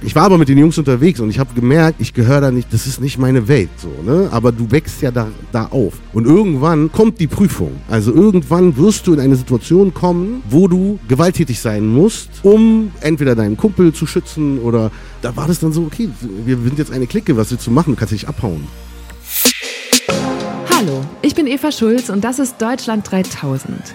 ich war aber mit den Jungs unterwegs und ich habe gemerkt, ich gehöre da nicht, das ist nicht meine Welt so, ne? Aber du wächst ja da, da auf. Und irgendwann kommt die Prüfung. Also irgendwann wirst du in eine Situation kommen, wo du gewalttätig sein musst, um entweder deinen Kumpel zu schützen oder da war das dann so, okay, wir sind jetzt eine Clique, was willst du machen? Du kannst dich abhauen. Hallo, ich bin Eva Schulz und das ist Deutschland 3000.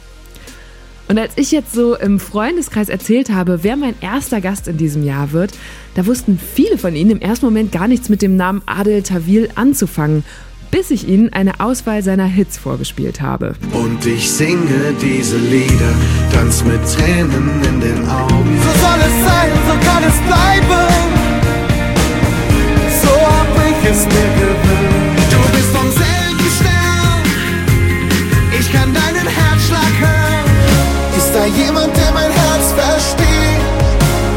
Und als ich jetzt so im Freundeskreis erzählt habe, wer mein erster Gast in diesem Jahr wird, da wussten viele von ihnen im ersten Moment gar nichts mit dem Namen Adel Tawil anzufangen, bis ich ihnen eine Auswahl seiner Hits vorgespielt habe. Und ich singe diese Lieder, tanz mit Tränen in den Augen. So soll es sein, so kann es bleiben. So hab ich es mir gewünscht. Jemand, der mein Herz versteht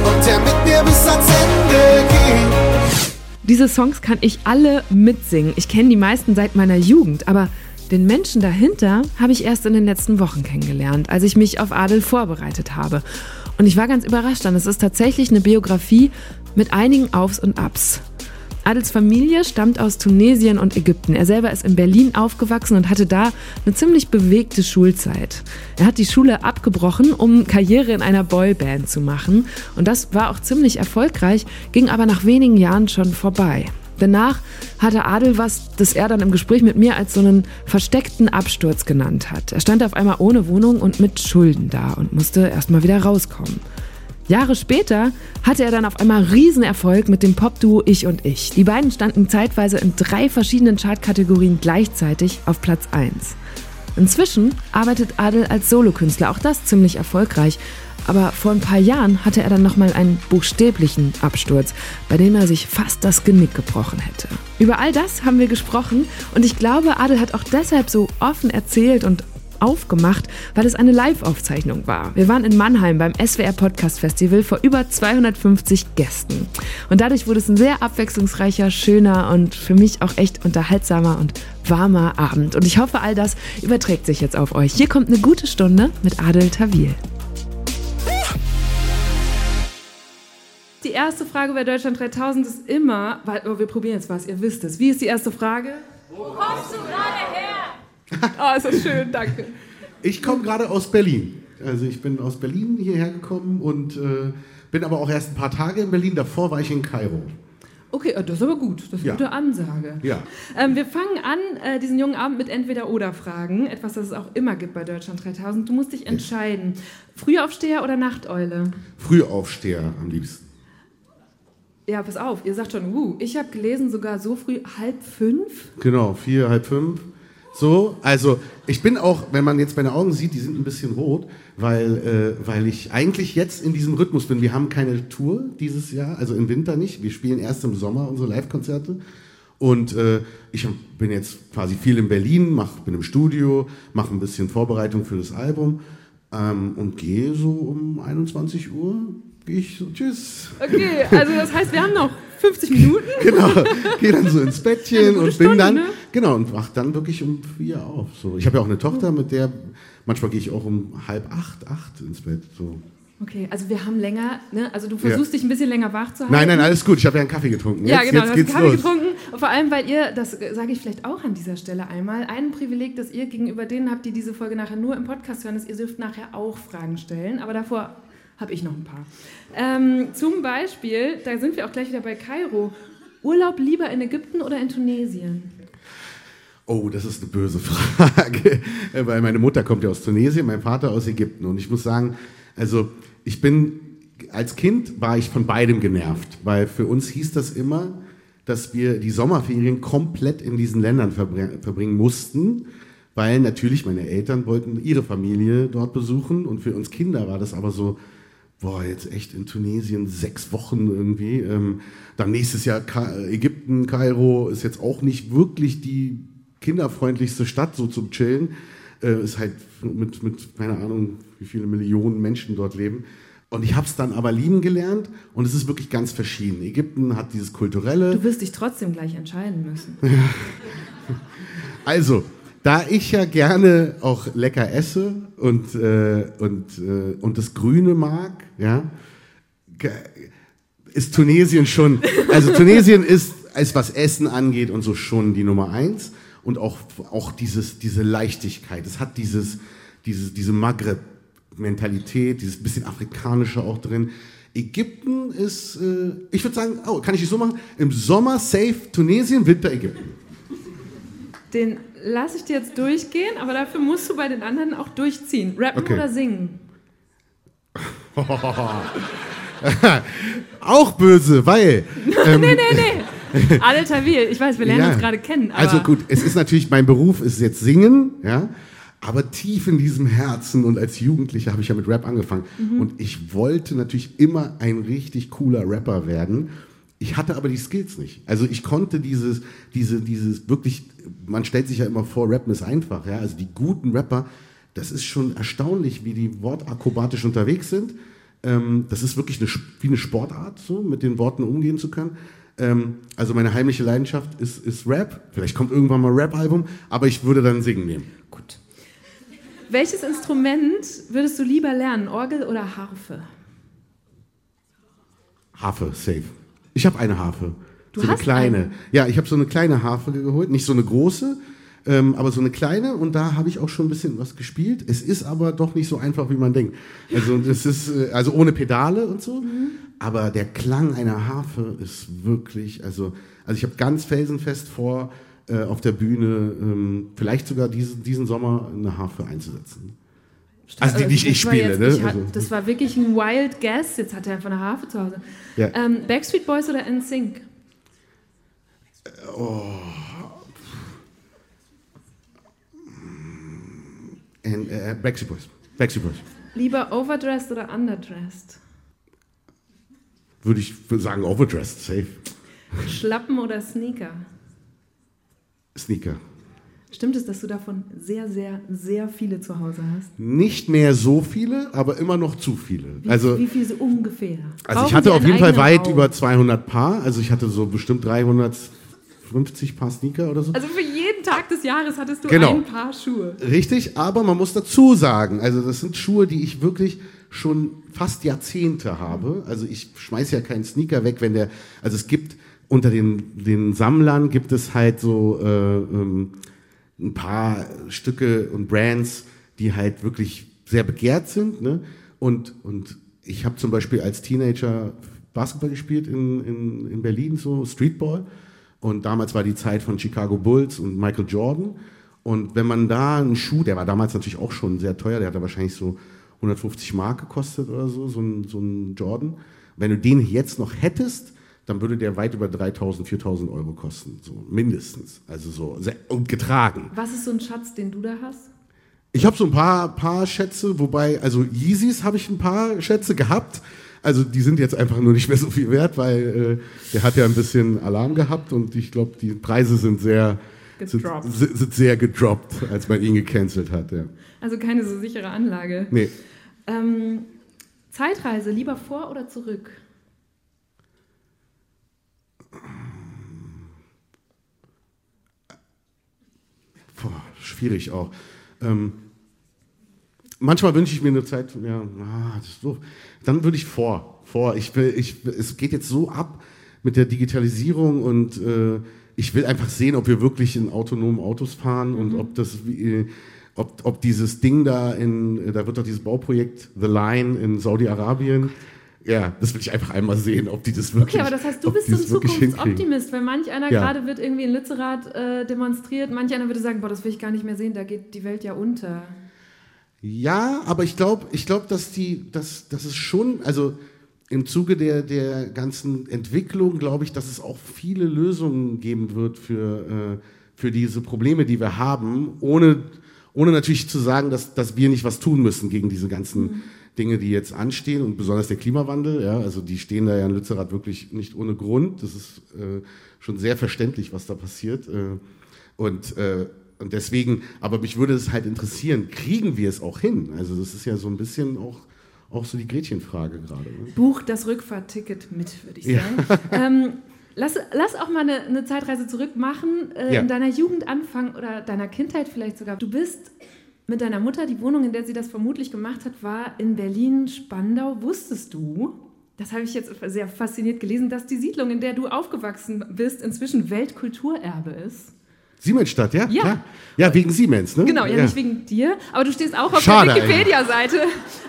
und der mit mir bis ans Ende geht? Diese Songs kann ich alle mitsingen. Ich kenne die meisten seit meiner Jugend, aber den Menschen dahinter habe ich erst in den letzten Wochen kennengelernt, als ich mich auf Adel vorbereitet habe. Und ich war ganz überrascht, denn es ist tatsächlich eine Biografie mit einigen Aufs und Abs. Adels Familie stammt aus Tunesien und Ägypten. Er selber ist in Berlin aufgewachsen und hatte da eine ziemlich bewegte Schulzeit. Er hat die Schule abgebrochen, um Karriere in einer Boyband zu machen. Und das war auch ziemlich erfolgreich, ging aber nach wenigen Jahren schon vorbei. Danach hatte Adel was, das er dann im Gespräch mit mir als so einen versteckten Absturz genannt hat. Er stand auf einmal ohne Wohnung und mit Schulden da und musste erstmal wieder rauskommen. Jahre später hatte er dann auf einmal Riesenerfolg mit dem Popduo Ich und Ich. Die beiden standen zeitweise in drei verschiedenen Chartkategorien gleichzeitig auf Platz 1. Inzwischen arbeitet Adel als Solokünstler, auch das ziemlich erfolgreich. Aber vor ein paar Jahren hatte er dann nochmal einen buchstäblichen Absturz, bei dem er sich fast das Genick gebrochen hätte. Über all das haben wir gesprochen und ich glaube, Adel hat auch deshalb so offen erzählt und aufgemacht, weil es eine Live-Aufzeichnung war. Wir waren in Mannheim beim SWR Podcast Festival vor über 250 Gästen. Und dadurch wurde es ein sehr abwechslungsreicher, schöner und für mich auch echt unterhaltsamer und warmer Abend. Und ich hoffe, all das überträgt sich jetzt auf euch. Hier kommt eine gute Stunde mit Adel Tawil. Die erste Frage bei Deutschland 3000 ist immer, weil oh, wir probieren jetzt was, ihr wisst es. Wie ist die erste Frage? Wo kommst du gerade her? Oh, ist das schön, danke. Ich komme gerade aus Berlin. Also ich bin aus Berlin hierher gekommen und äh, bin aber auch erst ein paar Tage in Berlin. Davor war ich in Kairo. Okay, äh, das ist aber gut. Das ist eine Ja. gute Ansage. Ja. Ähm, wir fangen an, äh, diesen jungen Abend mit Entweder-Oder-Fragen. Etwas, das es auch immer gibt bei Deutschland 3000. Du musst dich entscheiden. Frühaufsteher oder Nachteule? Frühaufsteher am liebsten. Ja, pass auf, ihr sagt schon, uh, ich habe gelesen, sogar so früh, halb fünf? Genau, vier, halb fünf. So, also ich bin auch, wenn man jetzt meine Augen sieht, die sind ein bisschen rot, weil, äh, weil ich eigentlich jetzt in diesem Rhythmus bin. Wir haben keine Tour dieses Jahr, also im Winter nicht. Wir spielen erst im Sommer unsere Live-Konzerte. Und äh, ich bin jetzt quasi viel in Berlin, mach, bin im Studio, mache ein bisschen Vorbereitung für das Album ähm, und gehe so um 21 Uhr, gehe ich so, tschüss. Okay, also das heißt, wir haben noch 50 Minuten. Genau, gehe dann so ins Bettchen und bin Stunde, dann, ne? genau, und wach dann wirklich um vier auf. So. Ich habe ja auch eine Tochter, mit der, manchmal gehe ich auch um halb acht, acht ins Bett. So. Okay, also wir haben länger, ne? also du versuchst Ja. dich ein bisschen länger wach zu halten. Nein, nein, alles gut, ich habe ja einen Kaffee getrunken. Ja, Jetzt, genau, jetzt du hast geht's Kaffee los. getrunken. Und vor allem, weil ihr, das sage ich vielleicht auch an dieser Stelle einmal, ein Privileg, das ihr gegenüber denen habt, die diese Folge nachher nur im Podcast hören, ist, ihr dürft nachher auch Fragen stellen. Aber davor habe ich noch ein paar. Ähm, zum Beispiel, da sind wir auch gleich wieder bei Kairo. Urlaub lieber in Ägypten oder in Tunesien? Oh, das ist eine böse Frage, weil meine Mutter kommt ja aus Tunesien, mein Vater aus Ägypten. Und ich muss sagen, also ich bin, als Kind war ich von beidem genervt, weil für uns hieß das immer, dass wir die Sommerferien komplett in diesen Ländern verbr- verbringen mussten, weil natürlich meine Eltern wollten ihre Familie dort besuchen und für uns Kinder war das aber so, boah, jetzt echt in Tunesien sechs Wochen irgendwie. Ähm, dann nächstes Jahr Ka Ägypten, Kairo ist jetzt auch nicht wirklich die kinderfreundlichste Stadt so zum Chillen. Äh, ist halt mit, mit, keine Ahnung, wie viele Millionen Menschen dort leben. Und ich habe es dann aber lieben gelernt und es ist wirklich ganz verschieden. Ägypten hat dieses kulturelle. Du wirst dich trotzdem gleich entscheiden müssen. Also, da ich ja gerne auch lecker esse und, äh, und, äh, und das Grüne mag, ja, ist Tunesien schon, also Tunesien ist, als was Essen angeht und so schon die Nummer eins und auch, auch dieses, diese Leichtigkeit. Es hat dieses, dieses, diese Maghreb-Mentalität, dieses bisschen afrikanische auch drin. Ägypten ist, äh, ich würde sagen, oh, kann ich es so machen? Im Sommer safe Tunesien, Winter Ägypten. Den lasse ich dir jetzt durchgehen, aber dafür musst du bei den anderen auch durchziehen. Rappen Okay. oder singen? Auch böse, weil. Ähm, Nee, nee, nee. Adel Tawil, ich weiß, wir lernen ja. uns gerade kennen. Also gut, es ist natürlich, mein Beruf ist jetzt Singen, ja. Aber tief in diesem Herzen und als Jugendlicher habe ich ja mit Rap angefangen. Mhm. Und ich wollte natürlich immer ein richtig cooler Rapper werden. Ich hatte aber die Skills nicht. Also ich konnte dieses, diese, dieses wirklich, man stellt sich ja immer vor, Rappen ist einfach, ja. Also die guten Rapper, das ist schon erstaunlich, wie die wortakrobatisch unterwegs sind. Ähm, das ist wirklich eine, wie eine Sportart, so mit den Worten umgehen zu können. Ähm, also meine heimliche Leidenschaft ist, ist Rap. Vielleicht kommt irgendwann mal ein Rap-Album, aber ich würde dann Singen nehmen. gut. Welches Instrument würdest du lieber lernen, Orgel oder Harfe? Harfe, safe. Ich habe eine Harfe. Du so eine kleine. eine? Ja, ich habe so eine kleine Harfe geholt, nicht so eine große, ähm, aber so eine kleine und da habe ich auch schon ein bisschen was gespielt. Es ist aber doch nicht so einfach, wie man denkt. Also das ist äh, also ohne Pedale und so, Mhm. aber der Klang einer Harfe ist wirklich, also also ich habe ganz felsenfest vor, äh, auf der Bühne ähm, vielleicht sogar diesen, diesen Sommer eine Harfe einzusetzen. Also die, die ich, ich spiele, jetzt, ne? ich hat, Also, das war wirklich ein wild guess. Jetzt hat er einfach eine Harfe zu Hause. Ja. Ähm, Backstreet Boys oder NSYNC? And, äh, Backstreet Boys. Backstreet Boys. Lieber overdressed oder underdressed? Würde ich sagen, overdressed, safe. Schlappen oder Sneaker? Sneaker. Stimmt es, dass du davon sehr, sehr, sehr viele zu Hause hast? Nicht mehr so viele, aber immer noch zu viele. Wie, Also, wie viele so ungefähr? also ich Brauchen hatte Sie auf jeden Fall weit Raum? über 200 Paar. Also ich hatte so bestimmt 350 Paar Sneaker oder so. Also für jeden Tag des Jahres hattest du Genau. ein Paar Schuhe. Richtig, aber man muss dazu sagen, also das sind Schuhe, die ich wirklich schon fast Jahrzehnte habe. Also ich schmeiße ja keinen Sneaker weg, wenn der, also es gibt unter den, den Sammlern gibt es halt so äh, ähm, ein paar Stücke und Brands, die halt wirklich sehr begehrt sind. Ne? Und, und ich habe zum Beispiel als Teenager Basketball gespielt in, in, in Berlin, so Streetball. Und damals war die Zeit von Chicago Bulls und Michael Jordan. Und wenn man da einen Schuh, der war damals natürlich auch schon sehr teuer, der hat da wahrscheinlich so 150 Mark gekostet oder so, so ein, so ein Jordan. Wenn du den jetzt noch hättest, dann würde der weit über 3000, 4000 Euro kosten, so mindestens. Also so sehr, und getragen. Was ist so ein Schatz, den du da hast? Ich habe so ein paar, paar Schätze, wobei, also Yeezys habe ich ein paar Schätze gehabt. Also die sind jetzt einfach nur nicht mehr so viel wert, weil äh, der hat ja ein bisschen Alarm gehabt und ich glaube, die Preise sind sehr, Gedroppt. sind sind sehr gedroppt, als man ihn gecancelt hat. Ja. Also keine so sichere Anlage. Nee, Ähm, Zeitreise, lieber vor oder zurück? Boah, schwierig auch. Ähm, manchmal wünsche ich mir eine Zeit, ja, ah, das ist so. Dann würde ich vor, vor. Ich will, ich, es geht jetzt so ab mit der Digitalisierung und äh, ich will einfach sehen, ob wir wirklich in autonomen Autos fahren und ob das, wie, äh, ob, ob dieses Ding da in, da wird doch dieses Bauprojekt The Line in Saudi-Arabien. Ja, das will ich einfach einmal sehen, ob die das wirklich. Okay, aber das heißt, du bist so ein. Zukunftsoptimist, weil manch einer Ja. gerade wird irgendwie in Lützerath äh, demonstriert, manch einer würde sagen, boah, das will ich gar nicht mehr sehen, da geht die Welt ja unter. Ja, aber ich glaube, ich glaub, dass die, dass, dass es schon, also im Zuge der, der ganzen Entwicklung glaube ich, dass es auch viele Lösungen geben wird für, äh, für diese Probleme, die wir haben, ohne, ohne natürlich zu sagen, dass, dass wir nicht was tun müssen gegen diese ganzen Dinge, die jetzt anstehen und besonders der Klimawandel. Ja, also die stehen da ja in Lützerath wirklich nicht ohne Grund. Das ist äh, schon sehr verständlich, was da passiert. Äh, und äh, und deswegen, aber mich würde es halt interessieren, kriegen wir es auch hin? Also das ist ja so ein bisschen auch, auch so die Gretchenfrage gerade. Ne? Buch das Rückfahrtticket mit, würde ich sagen. ähm, lass, lass auch mal eine, eine Zeitreise zurück machen, äh, Ja. in deiner Jugend anfangen oder deiner Kindheit vielleicht sogar. Du bist mit deiner Mutter, die Wohnung, in der sie das vermutlich gemacht hat, war in Berlin-Spandau. Wusstest du, das habe ich jetzt sehr fasziniert gelesen, dass die Siedlung, in der du aufgewachsen bist, inzwischen Weltkulturerbe ist? Siemensstadt, ja? Ja. Klar. Ja, wegen Siemens, ne? Genau, ja, nicht wegen dir, aber du stehst auch auf Schade der Wikipedia-Seite.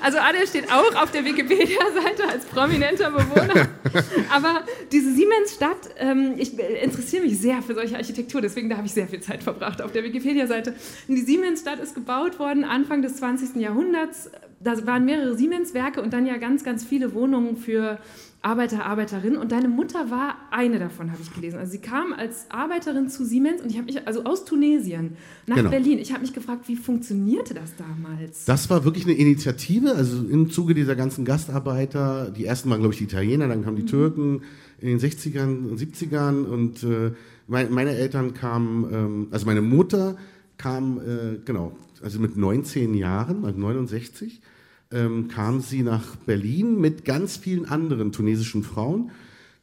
Also Adel steht auch auf der Wikipedia-Seite als prominenter Bewohner. aber diese Siemensstadt, ähm, ich interessiere mich sehr für solche Architektur, deswegen da habe ich sehr viel Zeit verbracht auf der Wikipedia-Seite. Die Siemensstadt ist gebaut worden Anfang des 20. Jahrhunderts. Da waren mehrere Siemens-Werke und dann ja ganz, ganz viele Wohnungen für Arbeiter, Arbeiterinnen. Und deine Mutter war eine davon, habe ich gelesen. Also sie kam als Arbeiterin zu Siemens und ich habe mich, also aus Tunesien nach Genau. Berlin. Ich habe mich gefragt, wie funktionierte das damals? Das war wirklich eine Initiative, also im Zuge dieser ganzen Gastarbeiter, die ersten waren, glaube ich, die Italiener, dann kamen die Türken in den 60ern und 70ern und äh, mein, meine Eltern kamen, ähm, also meine Mutter kam, äh, genau, also mit 19 Jahren, also 69, ähm, kam sie nach Berlin mit ganz vielen anderen tunesischen Frauen,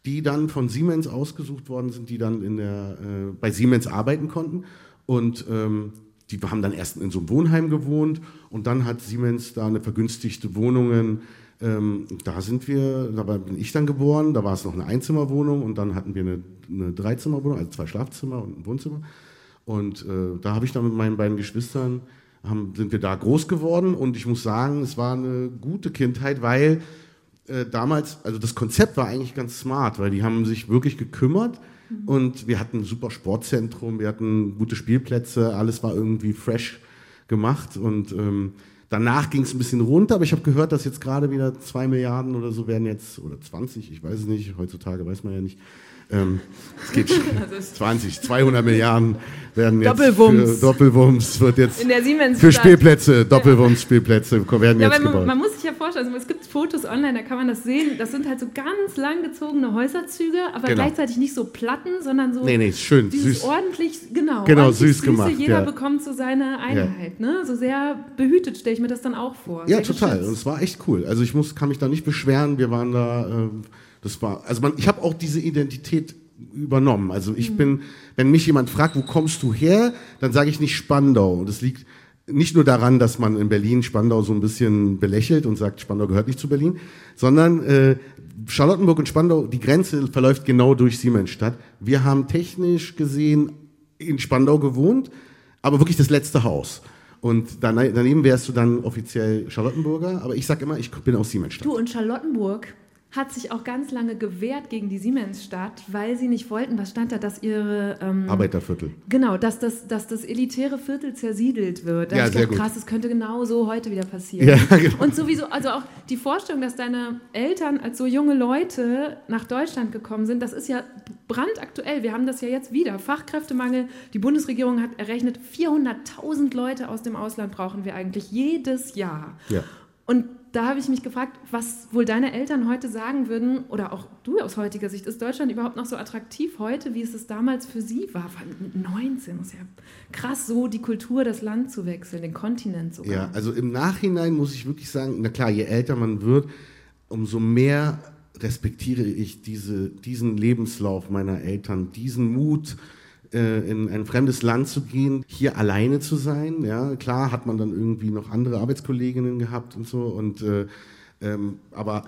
die dann von Siemens ausgesucht worden sind, die dann in der, äh, bei Siemens arbeiten konnten. Und ähm, die haben dann erst in so einem Wohnheim gewohnt und dann hat Siemens da eine vergünstigte Wohnungen. Ähm, da sind wir, da bin ich dann geboren, da war es noch eine Einzimmerwohnung und dann hatten wir eine, eine Dreizimmerwohnung, also zwei Schlafzimmer und ein Wohnzimmer. Und äh, da habe ich dann mit meinen beiden Geschwistern, haben, sind wir da groß geworden. Und ich muss sagen, es war eine gute Kindheit, weil äh, damals, also das Konzept war eigentlich ganz smart, weil die haben sich wirklich gekümmert. Und wir hatten ein super Sportzentrum, wir hatten gute Spielplätze, alles war irgendwie fresh gemacht. Und ähm, danach ging es ein bisschen runter, aber ich habe gehört, dass jetzt gerade wieder zwei Milliarden oder so werden jetzt, oder 20, ich weiß es nicht, heutzutage weiß man ja nicht, ähm, es geht schon, 20, 200 Milliarden werden jetzt Doppelwumms. für Doppelwumms wird jetzt In der Siemens für Spielplätze, Doppelwumms-Spielplätze werden Ja, jetzt man, gebaut. man muss sich ja vorstellen, also es gibt Fotos online, da kann man das sehen. Das sind halt so ganz langgezogene Häuserzüge, aber Genau. gleichzeitig nicht so Platten, sondern so Nee, nee, ist schön, süß. ordentlich, genau, Genau, ordentlich süß Süße. gemacht, Jeder ja. bekommt so seine Einheit, ne? So sehr behütet stelle ich mir das dann auch vor. Ja, total. geschützt. Und es war echt cool. Also ich muss, kann mich da nicht beschweren. Wir waren da, ähm, das war, also man, ich habe auch diese Identität übernommen. Also ich bin, wenn mich jemand fragt, wo kommst du her, dann sage ich nicht Spandau. Und das liegt nicht nur daran, dass man in Berlin Spandau so ein bisschen belächelt und sagt, Spandau gehört nicht zu Berlin, sondern äh, Charlottenburg und Spandau, die Grenze verläuft genau durch Siemensstadt. Wir haben technisch gesehen in Spandau gewohnt, aber wirklich das letzte Haus. Und dane- daneben wärst du dann offiziell Charlottenburger, aber ich sag immer, ich bin aus Siemensstadt. Du, und Charlottenburg hat sich auch ganz lange gewehrt gegen die Siemensstadt, weil sie nicht wollten, was stand da, dass ihre ähm, Arbeiterviertel. Genau, dass das, dass das elitäre Viertel zersiedelt wird. Da Ja, ich sehr gut. krass, das könnte genau so heute wieder passieren. Ja, genau. Und sowieso, also auch die Vorstellung, dass deine Eltern als so junge Leute nach Deutschland gekommen sind, das ist ja brandaktuell. Wir haben das ja jetzt wieder. Fachkräftemangel. Die Bundesregierung hat errechnet, 400.000 Leute aus dem Ausland brauchen wir eigentlich jedes Jahr. Ja. Und da habe ich mich gefragt, was wohl deine Eltern heute sagen würden, oder auch du aus heutiger Sicht, ist Deutschland überhaupt noch so attraktiv heute, wie es es damals für sie war? Vor allem Mit 19 ist ja krass, so die Kultur, das Land zu wechseln, den Kontinent sogar. Ja, also im Nachhinein muss ich wirklich sagen, na klar, je älter man wird, umso mehr respektiere ich diese, diesen Lebenslauf meiner Eltern, diesen Mut, in ein fremdes Land zu gehen, hier alleine zu sein. Ja, klar hat man dann irgendwie noch andere Arbeitskolleginnen gehabt und so und äh, ähm, aber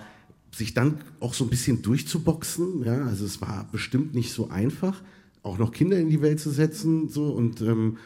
sich dann auch so ein bisschen durchzuboxen, ja, also es war bestimmt nicht so einfach, auch noch Kinder in die Welt zu setzen, so und ähm,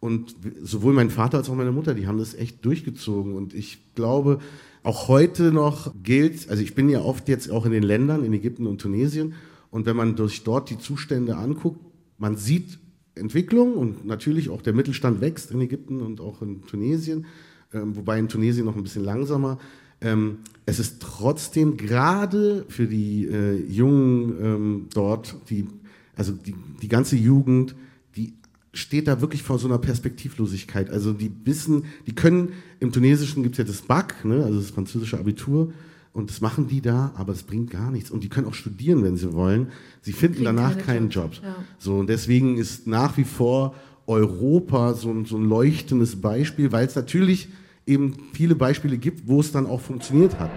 und sowohl mein Vater als auch meine Mutter, die haben das echt durchgezogen. Und ich glaube, auch heute noch gilt, also ich bin ja oft jetzt auch in den Ländern, in Ägypten und Tunesien. Und wenn man durch dort die Zustände anguckt, man sieht Entwicklung und natürlich auch der Mittelstand wächst in Ägypten und auch in Tunesien, ähm, wobei in Tunesien noch ein bisschen langsamer. Ähm, es ist trotzdem gerade für die äh, Jungen ähm, dort, die, also die, die ganze Jugend, die steht da wirklich vor so einer Perspektivlosigkeit. Also die wissen, die können, im Tunesischen gibt es ja das BAC, ne, also das französische Abitur, und das machen die da, aber es bringt gar nichts. Und die können auch studieren, wenn sie wollen. Sie finden danach keine keinen Jobs, Job. ja. So, und deswegen ist nach wie vor Europa so, ein- so ein leuchtendes Beispiel, weil es natürlich eben viele Beispiele gibt, wo es dann auch funktioniert hat.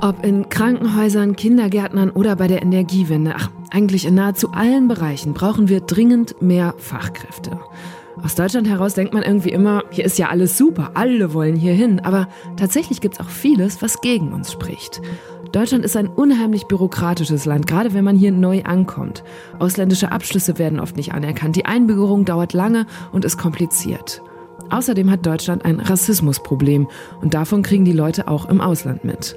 Ob in Krankenhäusern, Kindergärtnern oder bei der Energiewende, ach, eigentlich in nahezu allen Bereichen brauchen wir dringend mehr Fachkräfte. Aus Deutschland heraus denkt man irgendwie immer, hier ist ja alles super, alle wollen hier hin, aber tatsächlich gibt's auch vieles, was gegen uns spricht. Deutschland ist ein unheimlich bürokratisches Land, gerade wenn man hier neu ankommt. Ausländische Abschlüsse werden oft nicht anerkannt, die Einbürgerung dauert lange und ist kompliziert. Außerdem hat Deutschland ein Rassismusproblem und davon kriegen die Leute auch im Ausland mit.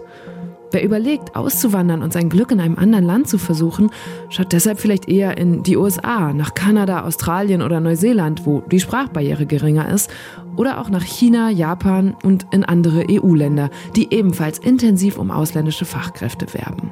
Wer überlegt, auszuwandern und sein Glück in einem anderen Land zu versuchen, schaut deshalb vielleicht eher in die USA, nach Kanada, Australien oder Neuseeland, wo die Sprachbarriere geringer ist, oder auch nach China, Japan und in andere EU-Länder, die ebenfalls intensiv um ausländische Fachkräfte werben.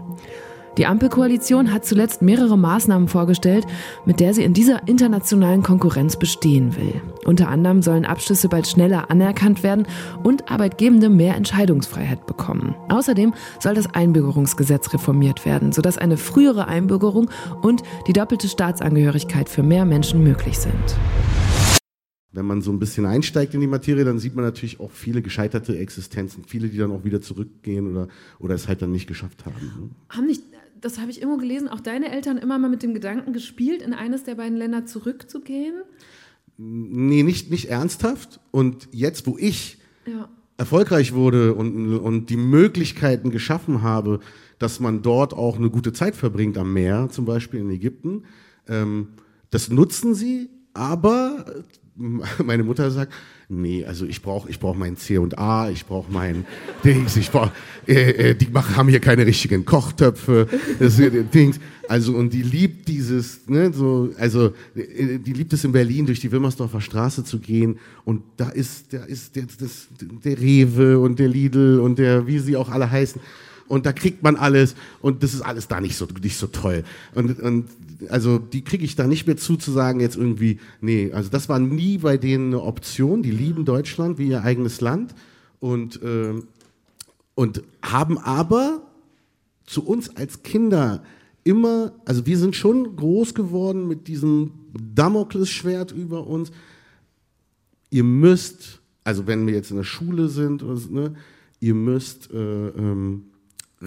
Die Ampelkoalition hat zuletzt mehrere Maßnahmen vorgestellt, mit der sie in dieser internationalen Konkurrenz bestehen will. Unter anderem sollen Abschlüsse bald schneller anerkannt werden und Arbeitgebende mehr Entscheidungsfreiheit bekommen. Außerdem soll das Einbürgerungsgesetz reformiert werden, sodass eine frühere Einbürgerung und die doppelte Staatsangehörigkeit für mehr Menschen möglich sind. Wenn man so ein bisschen einsteigt in die Materie, dann sieht man natürlich auch viele gescheiterte Existenzen, viele, die dann auch wieder zurückgehen oder, oder es halt dann nicht geschafft haben. ne? Haben nicht, das habe ich immer gelesen, auch deine Eltern immer mal mit dem Gedanken gespielt, in eines der beiden Länder zurückzugehen? Nee, nicht, nicht ernsthaft. Und jetzt, wo ich Ja. erfolgreich wurde und, und die Möglichkeiten geschaffen habe, dass man dort auch eine gute Zeit verbringt am Meer, zum Beispiel in Ägypten, ähm, das nutzen sie, aber meine Mutter sagt, nee, also ich brauche ich brauch mein C und A, ich brauche mein Dings, ich brauch, äh, äh, die machen, haben hier keine richtigen Kochtöpfe, das äh, Dings. Also und die liebt dieses, ne, so, also äh, die liebt es in Berlin durch die Wilmersdorfer Straße zu gehen und da ist, da ist der, das, der Rewe und der Lidl und der, wie sie auch alle heißen. Und da kriegt man alles und das ist alles da nicht so, nicht so toll. Und, und also die kriege ich da nicht mehr zu, zu sagen jetzt irgendwie, nee, also das war nie bei denen eine Option. Die lieben Deutschland wie ihr eigenes Land und, ähm, und haben aber zu uns als Kinder immer, also wir sind schon groß geworden mit diesem Damoklesschwert über uns. Ihr müsst, also wenn wir jetzt in der Schule sind, ne, ihr müsst äh, ähm,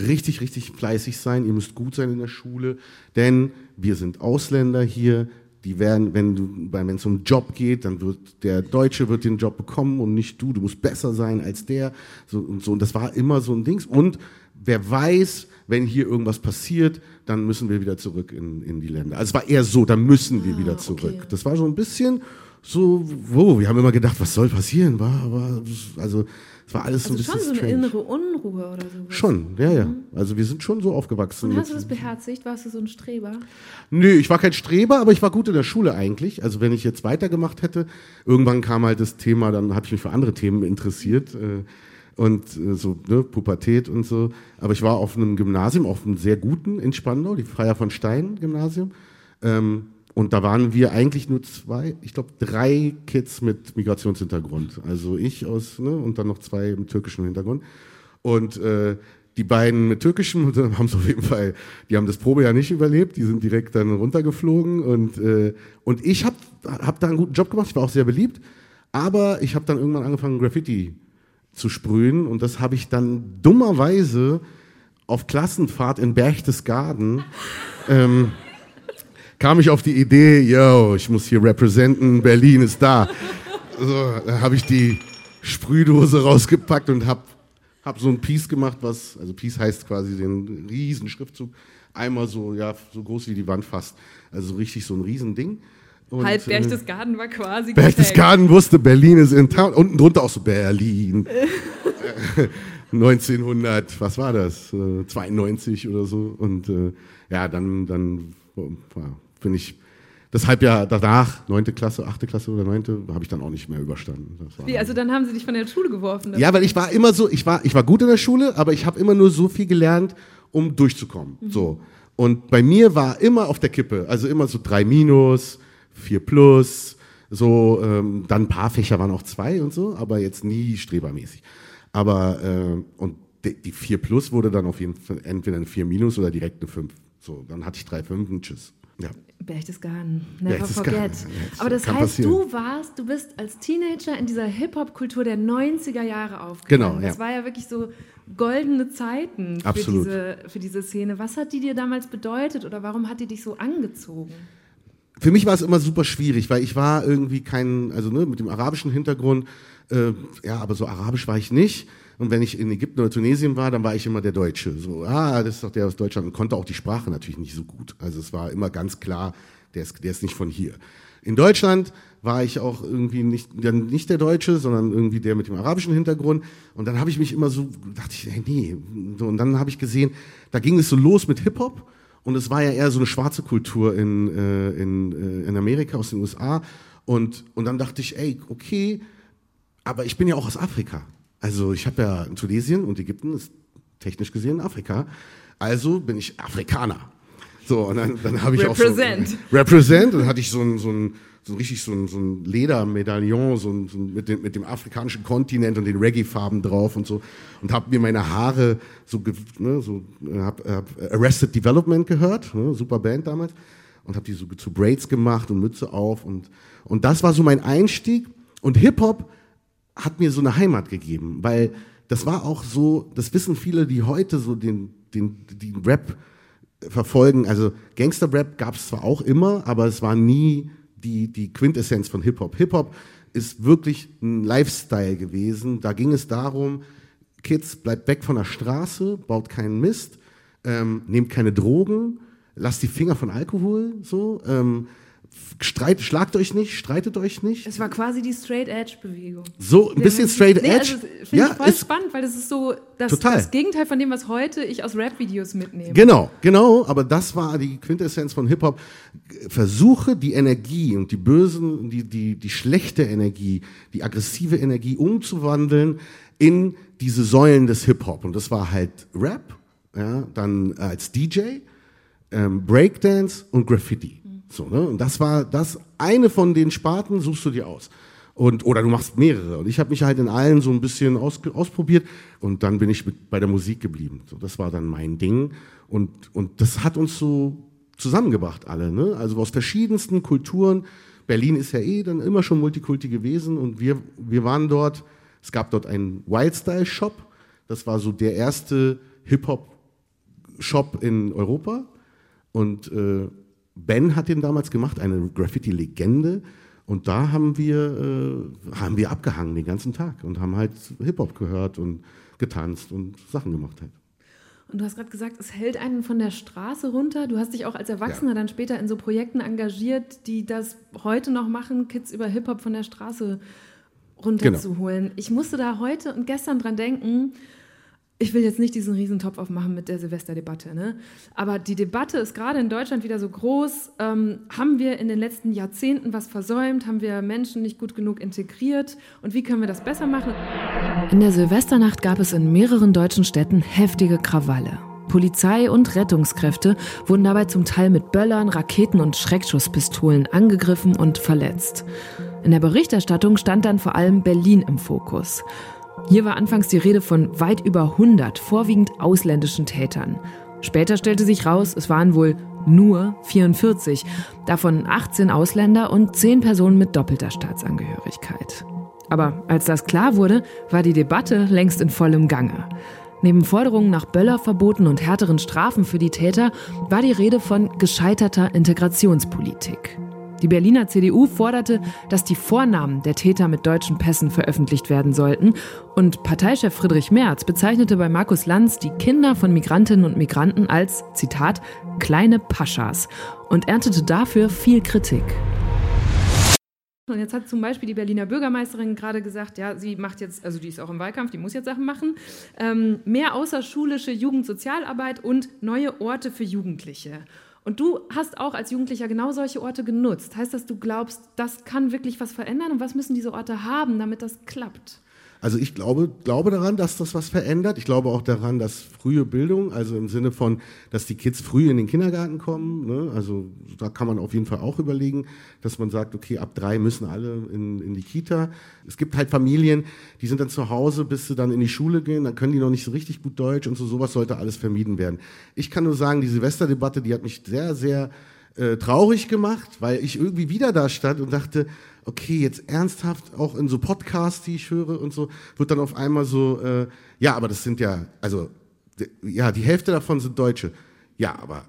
richtig, richtig fleißig sein, ihr müsst gut sein in der Schule, denn wir sind Ausländer hier, die werden, wenn du, wenn es um Job geht, dann wird der Deutsche wird den Job bekommen und nicht du, du musst besser sein als der, so und so. Und das war immer so ein Dings. Und wer weiß, wenn hier irgendwas passiert, dann müssen wir wieder zurück in, in die Länder. Also es war eher so, dann müssen wir wieder zurück. okay. Das war so ein bisschen so, wo, wir haben immer gedacht, was soll passieren, war, aber, also, es war alles so ein Also bisschen schon so eine innere Unruhe oder so. Schon, ja, ja. Also wir sind schon so aufgewachsen. Und hast du das beherzigt? Warst du so ein Streber? Nö, ich war kein Streber, aber ich war gut in der Schule eigentlich. Also wenn ich jetzt weitergemacht hätte, irgendwann kam halt das Thema, dann habe ich mich für andere Themen interessiert. Äh, und äh, so, ne, Pubertät und so. Aber ich war auf einem Gymnasium, auf einem sehr guten in Spandau, die Freier von Stein Gymnasium. Ähm, und da waren wir eigentlich nur zwei, ich glaube drei Kids mit Migrationshintergrund. Also ich aus, ne, und dann noch zwei mit türkischem Hintergrund. Und äh, die beiden mit türkischem haben es auf jeden Fall, die haben das Probejahr nicht überlebt, die sind direkt dann runtergeflogen und, äh, und ich habe hab da einen guten Job gemacht, ich war auch sehr beliebt, aber ich habe dann irgendwann angefangen Graffiti zu sprühen und das habe ich dann dummerweise auf Klassenfahrt in Berchtesgaden ähm, kam ich auf die Idee, yo, ich muss hier representen, Berlin ist da. So, da habe ich die Sprühdose rausgepackt und habe hab so ein Piece gemacht, was, also Piece heißt quasi den riesen Schriftzug, einmal so, ja, so groß wie die Wand fast. Also richtig so ein riesen Ding. Und, Halb äh, Berchtesgaden war quasi Berchtesgaden wusste, Berlin ist in Town. Unten drunter auch so Berlin. Äh, 1900, was war das? Äh, 92 oder so. Und äh, ja, dann, dann bin ich das Halbjahr danach, neunte Klasse, achte Klasse oder neunte, habe ich dann auch nicht mehr überstanden. Wie, also dann haben sie dich von der Schule geworfen. ja, weil ich war immer so, ich war, ich war gut in der Schule, aber ich habe immer nur so viel gelernt, um durchzukommen. So. Und bei mir war immer auf der Kippe, also immer so drei Minus, vier Plus, so, ähm, dann ein paar Fächer waren auch zwei und so, aber jetzt nie strebermäßig. Aber, äh, und die, die vier Plus wurde dann auf jeden Fall entweder eine vier Minus oder direkt eine fünf. So, dann hatte ich drei Fünfen, tschüss. Ja. Berchtesgaden, never forget. ja, das Aber das heißt, passieren. du warst, du bist als Teenager in dieser Hip-Hop-Kultur der 90er Jahre aufgewachsen. Genau, Das ja. war ja wirklich so goldene Zeiten für Absolut. diese, für diese Szene. Was hat die dir damals bedeutet oder warum hat die dich so angezogen? Für mich war es immer super schwierig, weil ich war irgendwie kein, also ne, mit dem arabischen Hintergrund, äh, ja, aber so arabisch war ich nicht. Und wenn ich in Ägypten oder Tunesien war, dann war ich immer der Deutsche. So, ah, das ist doch der aus Deutschland und konnte auch die Sprache natürlich nicht so gut. Also es war immer ganz klar, der ist, der ist nicht von hier. In Deutschland war ich auch irgendwie nicht, dann nicht der Deutsche, sondern irgendwie der mit dem arabischen Hintergrund. Und dann habe ich mich immer so, dachte ich, hey, nee. So, und dann habe ich gesehen, da ging es so los mit Hip-Hop. Und es war ja eher so eine schwarze Kultur in, äh, in, äh, in Amerika, aus den USA. Und, und dann dachte ich, ey, okay, aber ich bin ja auch aus Afrika. Also ich habe ja in Tunesien und Ägypten ist technisch gesehen Afrika. Also bin ich Afrikaner. So, und dann, dann habe ich Represent. auch so... Represent. Und dann hatte ich so ein, so ein, so richtig so ein, so ein Ledermedaillon so ein, so ein, mit, dem, mit dem afrikanischen Kontinent und den Reggae-Farben drauf und so. Und habe mir meine Haare so, ne, so äh, hab, hab Arrested Development gehört, ne, super Band damals. Und habe die so zu Braids gemacht und Mütze auf. Und, und das war so mein Einstieg. Und Hip-Hop hat mir so eine Heimat gegeben, weil das war auch so, das wissen viele, die heute so den, den, den Rap verfolgen. Also Gangster-Rap gab es zwar auch immer, aber es war nie die, die Quintessenz von Hip-Hop. Hip-Hop ist wirklich ein Lifestyle gewesen. Da ging es darum, Kids, bleibt weg von der Straße, baut keinen Mist, ähm, nehmt keine Drogen, lasst die Finger von Alkohol, so, ähm, streit, schlagt euch nicht, streitet euch nicht. Es war quasi die Straight-Edge-Bewegung. So ein bisschen straight Nee, edge. Also, Finde ich voll ist, spannend, weil das ist so das, Total. das Gegenteil von dem, was heute ich aus Rap-Videos mitnehme. Genau, genau, aber das war die Quintessenz von Hip-Hop. Versuche die Energie und die bösen, die, die, die schlechte Energie, die aggressive Energie umzuwandeln in diese Säulen des Hip-Hop. Und das war halt Rap, ja, dann als DJ, ähm, Breakdance und Graffiti. So, ne? Und das war das eine von den Sparten, suchst du dir aus. Und, oder du machst mehrere. Und ich habe mich halt in allen so ein bisschen aus, ausprobiert und dann bin ich mit, bei der Musik geblieben. So, das war dann mein Ding. Und, und das hat uns so zusammengebracht, alle. Ne? Also aus verschiedensten Kulturen. Berlin ist ja eh dann immer schon Multikulti gewesen und wir, wir waren dort, es gab dort einen Wildstyle-Shop. Das war so der erste Hip-Hop-Shop in Europa. Und äh, Ben hat den damals gemacht, eine Graffiti-Legende. Und da haben wir, äh, haben wir abgehangen den ganzen Tag und haben halt Hip-Hop gehört und getanzt und Sachen gemacht halt. Und du hast gerade gesagt, es hält einen von der Straße runter. Du hast dich auch als Erwachsener Ja. dann später in so Projekten engagiert, die das heute noch machen, Kids über Hip-Hop von der Straße runterzuholen. Ich musste da heute und gestern dran denken, ich will jetzt nicht diesen Riesentopf aufmachen mit der Silvesterdebatte, ne? aber die Debatte ist gerade in Deutschland wieder so groß. Ähm, haben wir in den letzten Jahrzehnten was versäumt? Haben wir Menschen nicht gut genug integriert? Und wie können wir das besser machen? In der Silvesternacht gab es in mehreren deutschen Städten heftige Krawalle. Polizei und Rettungskräfte wurden dabei zum Teil mit Böllern, Raketen und Schreckschusspistolen angegriffen und verletzt. In der Berichterstattung stand dann vor allem Berlin im Fokus. Hier war anfangs die Rede von weit über 100 vorwiegend ausländischen Tätern. Später stellte sich raus, es waren wohl nur 44, davon 18 Ausländer und 10 Personen mit doppelter Staatsangehörigkeit. Aber als das klar wurde, war die Debatte längst in vollem Gange. Neben Forderungen nach Böllerverboten und härteren Strafen für die Täter war die Rede von gescheiterter Integrationspolitik. Die Berliner CDU forderte, dass die Vornamen der Täter mit deutschen Pässen veröffentlicht werden sollten. Und Parteichef Friedrich Merz bezeichnete bei Markus Lanz die Kinder von Migrantinnen und Migranten als, Zitat, kleine Paschas und erntete dafür viel Kritik. Und jetzt hat zum Beispiel die Berliner Bürgermeisterin gerade gesagt, ja, sie macht jetzt, also die ist auch im Wahlkampf, die muss jetzt Sachen machen, ähm, mehr außerschulische Jugendsozialarbeit und neue Orte für Jugendliche. Und du hast auch als Jugendlicher genau solche Orte genutzt. Heißt das, du glaubst, das kann wirklich was verändern? Und was müssen diese Orte haben, damit das klappt? Also ich glaube, glaube daran, dass das was verändert. Ich glaube auch daran, dass frühe Bildung, also im Sinne von, dass die Kids früh in den Kindergarten kommen, ne? also da kann man auf jeden Fall auch überlegen, dass man sagt, okay, ab drei müssen alle in, in die Kita. Es gibt halt Familien, die sind dann zu Hause, bis sie dann in die Schule gehen, dann können die noch nicht so richtig gut Deutsch und so, sowas sollte alles vermieden werden. Ich kann nur sagen, die Silvesterdebatte, die hat mich sehr, sehr äh, traurig gemacht, weil ich irgendwie wieder da stand und dachte, okay, jetzt ernsthaft auch in so Podcasts, die ich höre und so, wird dann auf einmal so, äh, ja, aber das sind ja, also, ja, die Hälfte davon sind Deutsche. Ja, aber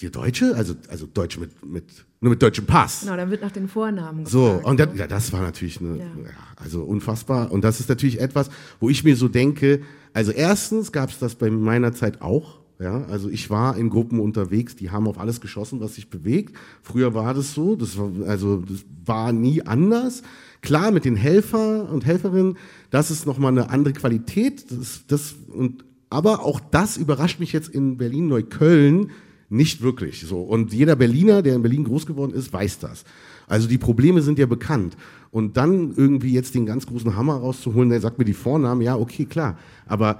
die Deutsche, also, also Deutsche mit, mit, nur mit deutschem Pass. Genau, dann wird nach den Vornamen So, gefragt, und das, ne? ja, das war natürlich eine, Ja. ja. also unfassbar. Und das ist natürlich etwas, wo ich mir so denke, also erstens gab es das bei meiner Zeit auch. Ja, also ich war in Gruppen unterwegs, die haben auf alles geschossen, was sich bewegt. Früher war das so, das war, also das war nie anders. Klar, mit den Helfer und Helferinnen, das ist nochmal eine andere Qualität. Das, das, und, aber auch das überrascht mich jetzt in Berlin-Neukölln nicht wirklich. So. Und jeder Berliner, der in Berlin groß geworden ist, weiß das. Also die Probleme sind ja bekannt. Und dann irgendwie jetzt den ganz großen Hammer rauszuholen, der sagt mir die Vornamen, ja, okay, klar. Aber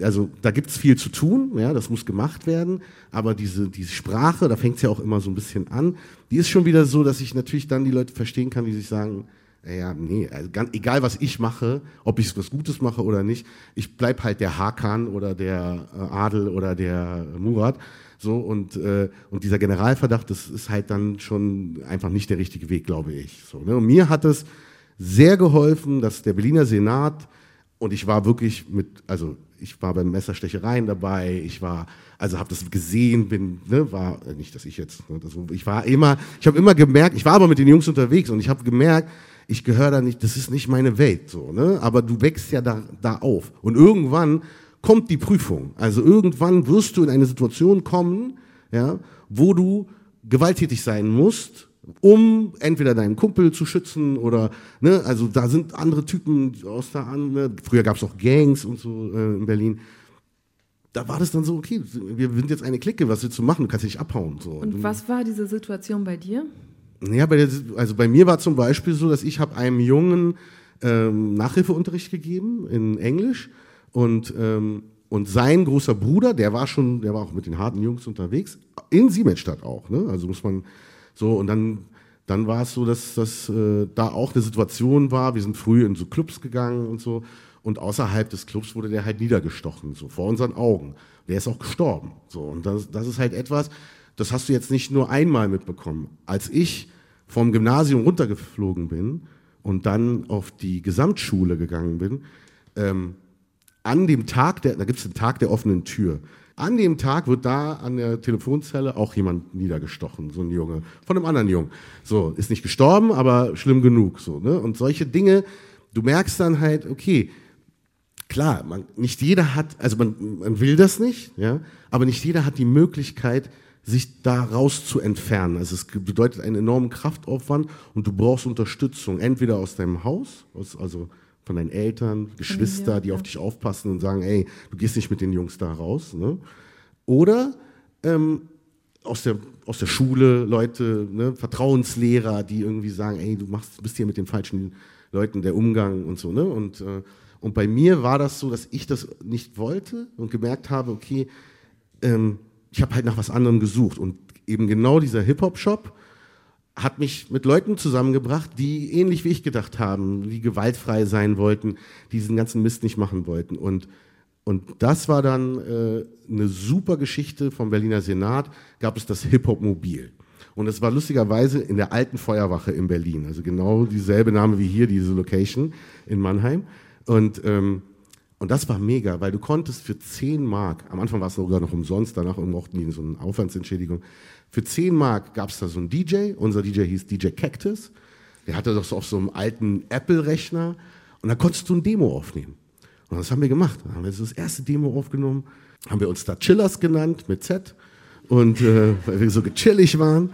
also da gibt's viel zu tun, ja, das muss gemacht werden, aber diese, diese Sprache, da fängt's ja auch immer so ein bisschen an, die ist schon wieder so, dass ich natürlich dann die Leute verstehen kann, die sich sagen, ja, nee, also ganz, egal was ich mache, ob ich was Gutes mache oder nicht, ich bleib halt der Hakan oder der äh, Adel oder der Murat, so und äh, und dieser Generalverdacht, das ist halt dann schon einfach nicht der richtige Weg, glaube ich. So, ne? Und mir hat es sehr geholfen, dass der Berliner Senat und ich war wirklich mit, also ich war beim Messerstechereien dabei, ich war, also habe das gesehen, bin, ne, war äh, nicht, dass ich jetzt, ne, ich war immer, ich habe immer gemerkt, ich war aber mit den Jungs unterwegs und ich habe gemerkt, ich gehöre da nicht, das ist nicht meine Welt, so, ne, aber du wächst ja da, da auf. Und irgendwann kommt die Prüfung, also irgendwann wirst du in eine Situation kommen, ja, wo du gewalttätig sein musst, um entweder deinen Kumpel zu schützen oder, ne, also da sind andere Typen aus der an, ne, früher gab es auch Gangs und so äh, in Berlin. Da war das dann so, okay, wir sind jetzt eine Clique, was willst du machen? Du kannst nicht abhauen. So. Und was war diese Situation bei dir? Ja, bei der, also bei mir war zum Beispiel so, dass ich habe einem Jungen ähm, Nachhilfeunterricht gegeben in Englisch und ähm, und sein großer Bruder, der war schon, der war auch mit den harten Jungs unterwegs, in Siemensstadt auch, ne? Also muss man so und dann dann war es so, dass das äh, da auch eine Situation war. Wir sind früh in so Clubs gegangen und so und außerhalb des Clubs wurde der halt niedergestochen, so vor unseren Augen. Der ist auch gestorben, so und das das ist halt etwas, das hast du jetzt nicht nur einmal mitbekommen. Als ich vom Gymnasium runtergeflogen bin und dann auf die Gesamtschule gegangen bin, ähm, an dem Tag, der, da gibt es den Tag der offenen Tür. An dem Tag wird da an der Telefonzelle auch jemand niedergestochen, so ein Junge, von einem anderen Jungen. So, ist nicht gestorben, aber schlimm genug, so, ne? Und solche Dinge, du merkst dann halt, okay, klar, man, nicht jeder hat, also man, man will das nicht, ja, aber nicht jeder hat die Möglichkeit, sich da raus zu entfernen. Also es bedeutet einen enormen Kraftaufwand und du brauchst Unterstützung, entweder aus deinem Haus, aus, also von deinen Eltern, Geschwister, die auf dich aufpassen und sagen, ey, du gehst nicht mit den Jungs da raus, ne? Oder ähm, aus der, aus der Schule Leute, ne, Vertrauenslehrer, die irgendwie sagen, ey, du machst, bist hier mit den falschen Leuten der Umgang und so, ne? Und, äh, und bei mir war das so, dass ich das nicht wollte und gemerkt habe, okay, ähm, ich habe halt nach was anderem gesucht. Und eben genau dieser Hip-Hop-Shop hat mich mit Leuten zusammengebracht, die ähnlich wie ich gedacht haben, die gewaltfrei sein wollten, die diesen ganzen Mist nicht machen wollten. Und, und das war dann äh, eine super Geschichte vom Berliner Senat, gab es das Hip-Hop-Mobil. Und es war lustigerweise in der alten Feuerwache in Berlin, also genau dieselbe Name wie hier, diese Location in Mannheim. Und, ähm, und das war mega, weil du konntest für 10 Mark, am Anfang war es sogar noch umsonst, danach mochten die so eine Aufwandsentschädigung, für 10 Mark gab es da so einen DJ, unser DJ hieß DJ Cactus, der hatte das auf so einem alten Apple-Rechner und da konntest du ein Demo aufnehmen. Und das haben wir gemacht. Dann haben wir das erste Demo aufgenommen, haben wir uns da Chillers genannt mit Z und äh, weil wir so gechillig waren.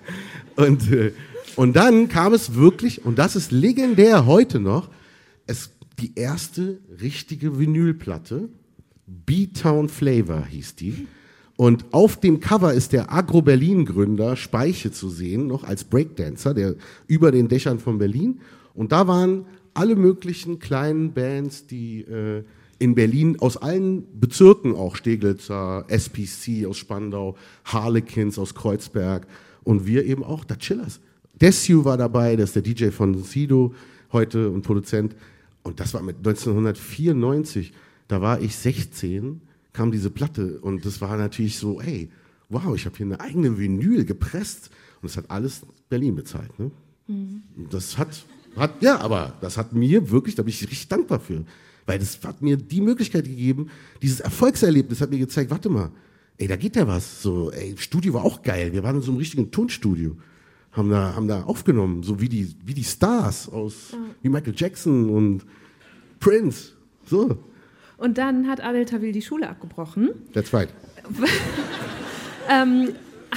und, äh, und dann kam es wirklich, und das ist legendär heute noch, es die erste richtige Vinylplatte, B-Town Flavor hieß die. Und auf dem Cover ist der Agro-Berlin-Gründer Speiche zu sehen, noch als Breakdancer, der über den Dächern von Berlin. Und da waren alle möglichen kleinen Bands, die äh, in Berlin aus allen Bezirken auch, Steglitzer, SPC aus Spandau, Harlequins aus Kreuzberg und wir eben auch, da Chillers. Desu war dabei, das ist der DJ von Sido heute und Produzent. Und das war mit 1994, da war ich 16, kam diese Platte und das war natürlich so, hey, wow, ich habe hier eine eigene Vinyl gepresst und das hat alles Berlin bezahlt. Ne? Das hat, hat, ja, aber das hat mir wirklich, da bin ich richtig dankbar für, weil das hat mir die Möglichkeit gegeben, dieses Erfolgserlebnis hat mir gezeigt, warte mal, ey, da geht ja was. So, ey, Studio war auch geil. Wir waren in so einem richtigen Tonstudio. Haben da, haben da aufgenommen, so wie die, wie die Stars aus, wie Michael Jackson und Prince. So, Und dann hat Adel Tawil die Schule abgebrochen, that's right.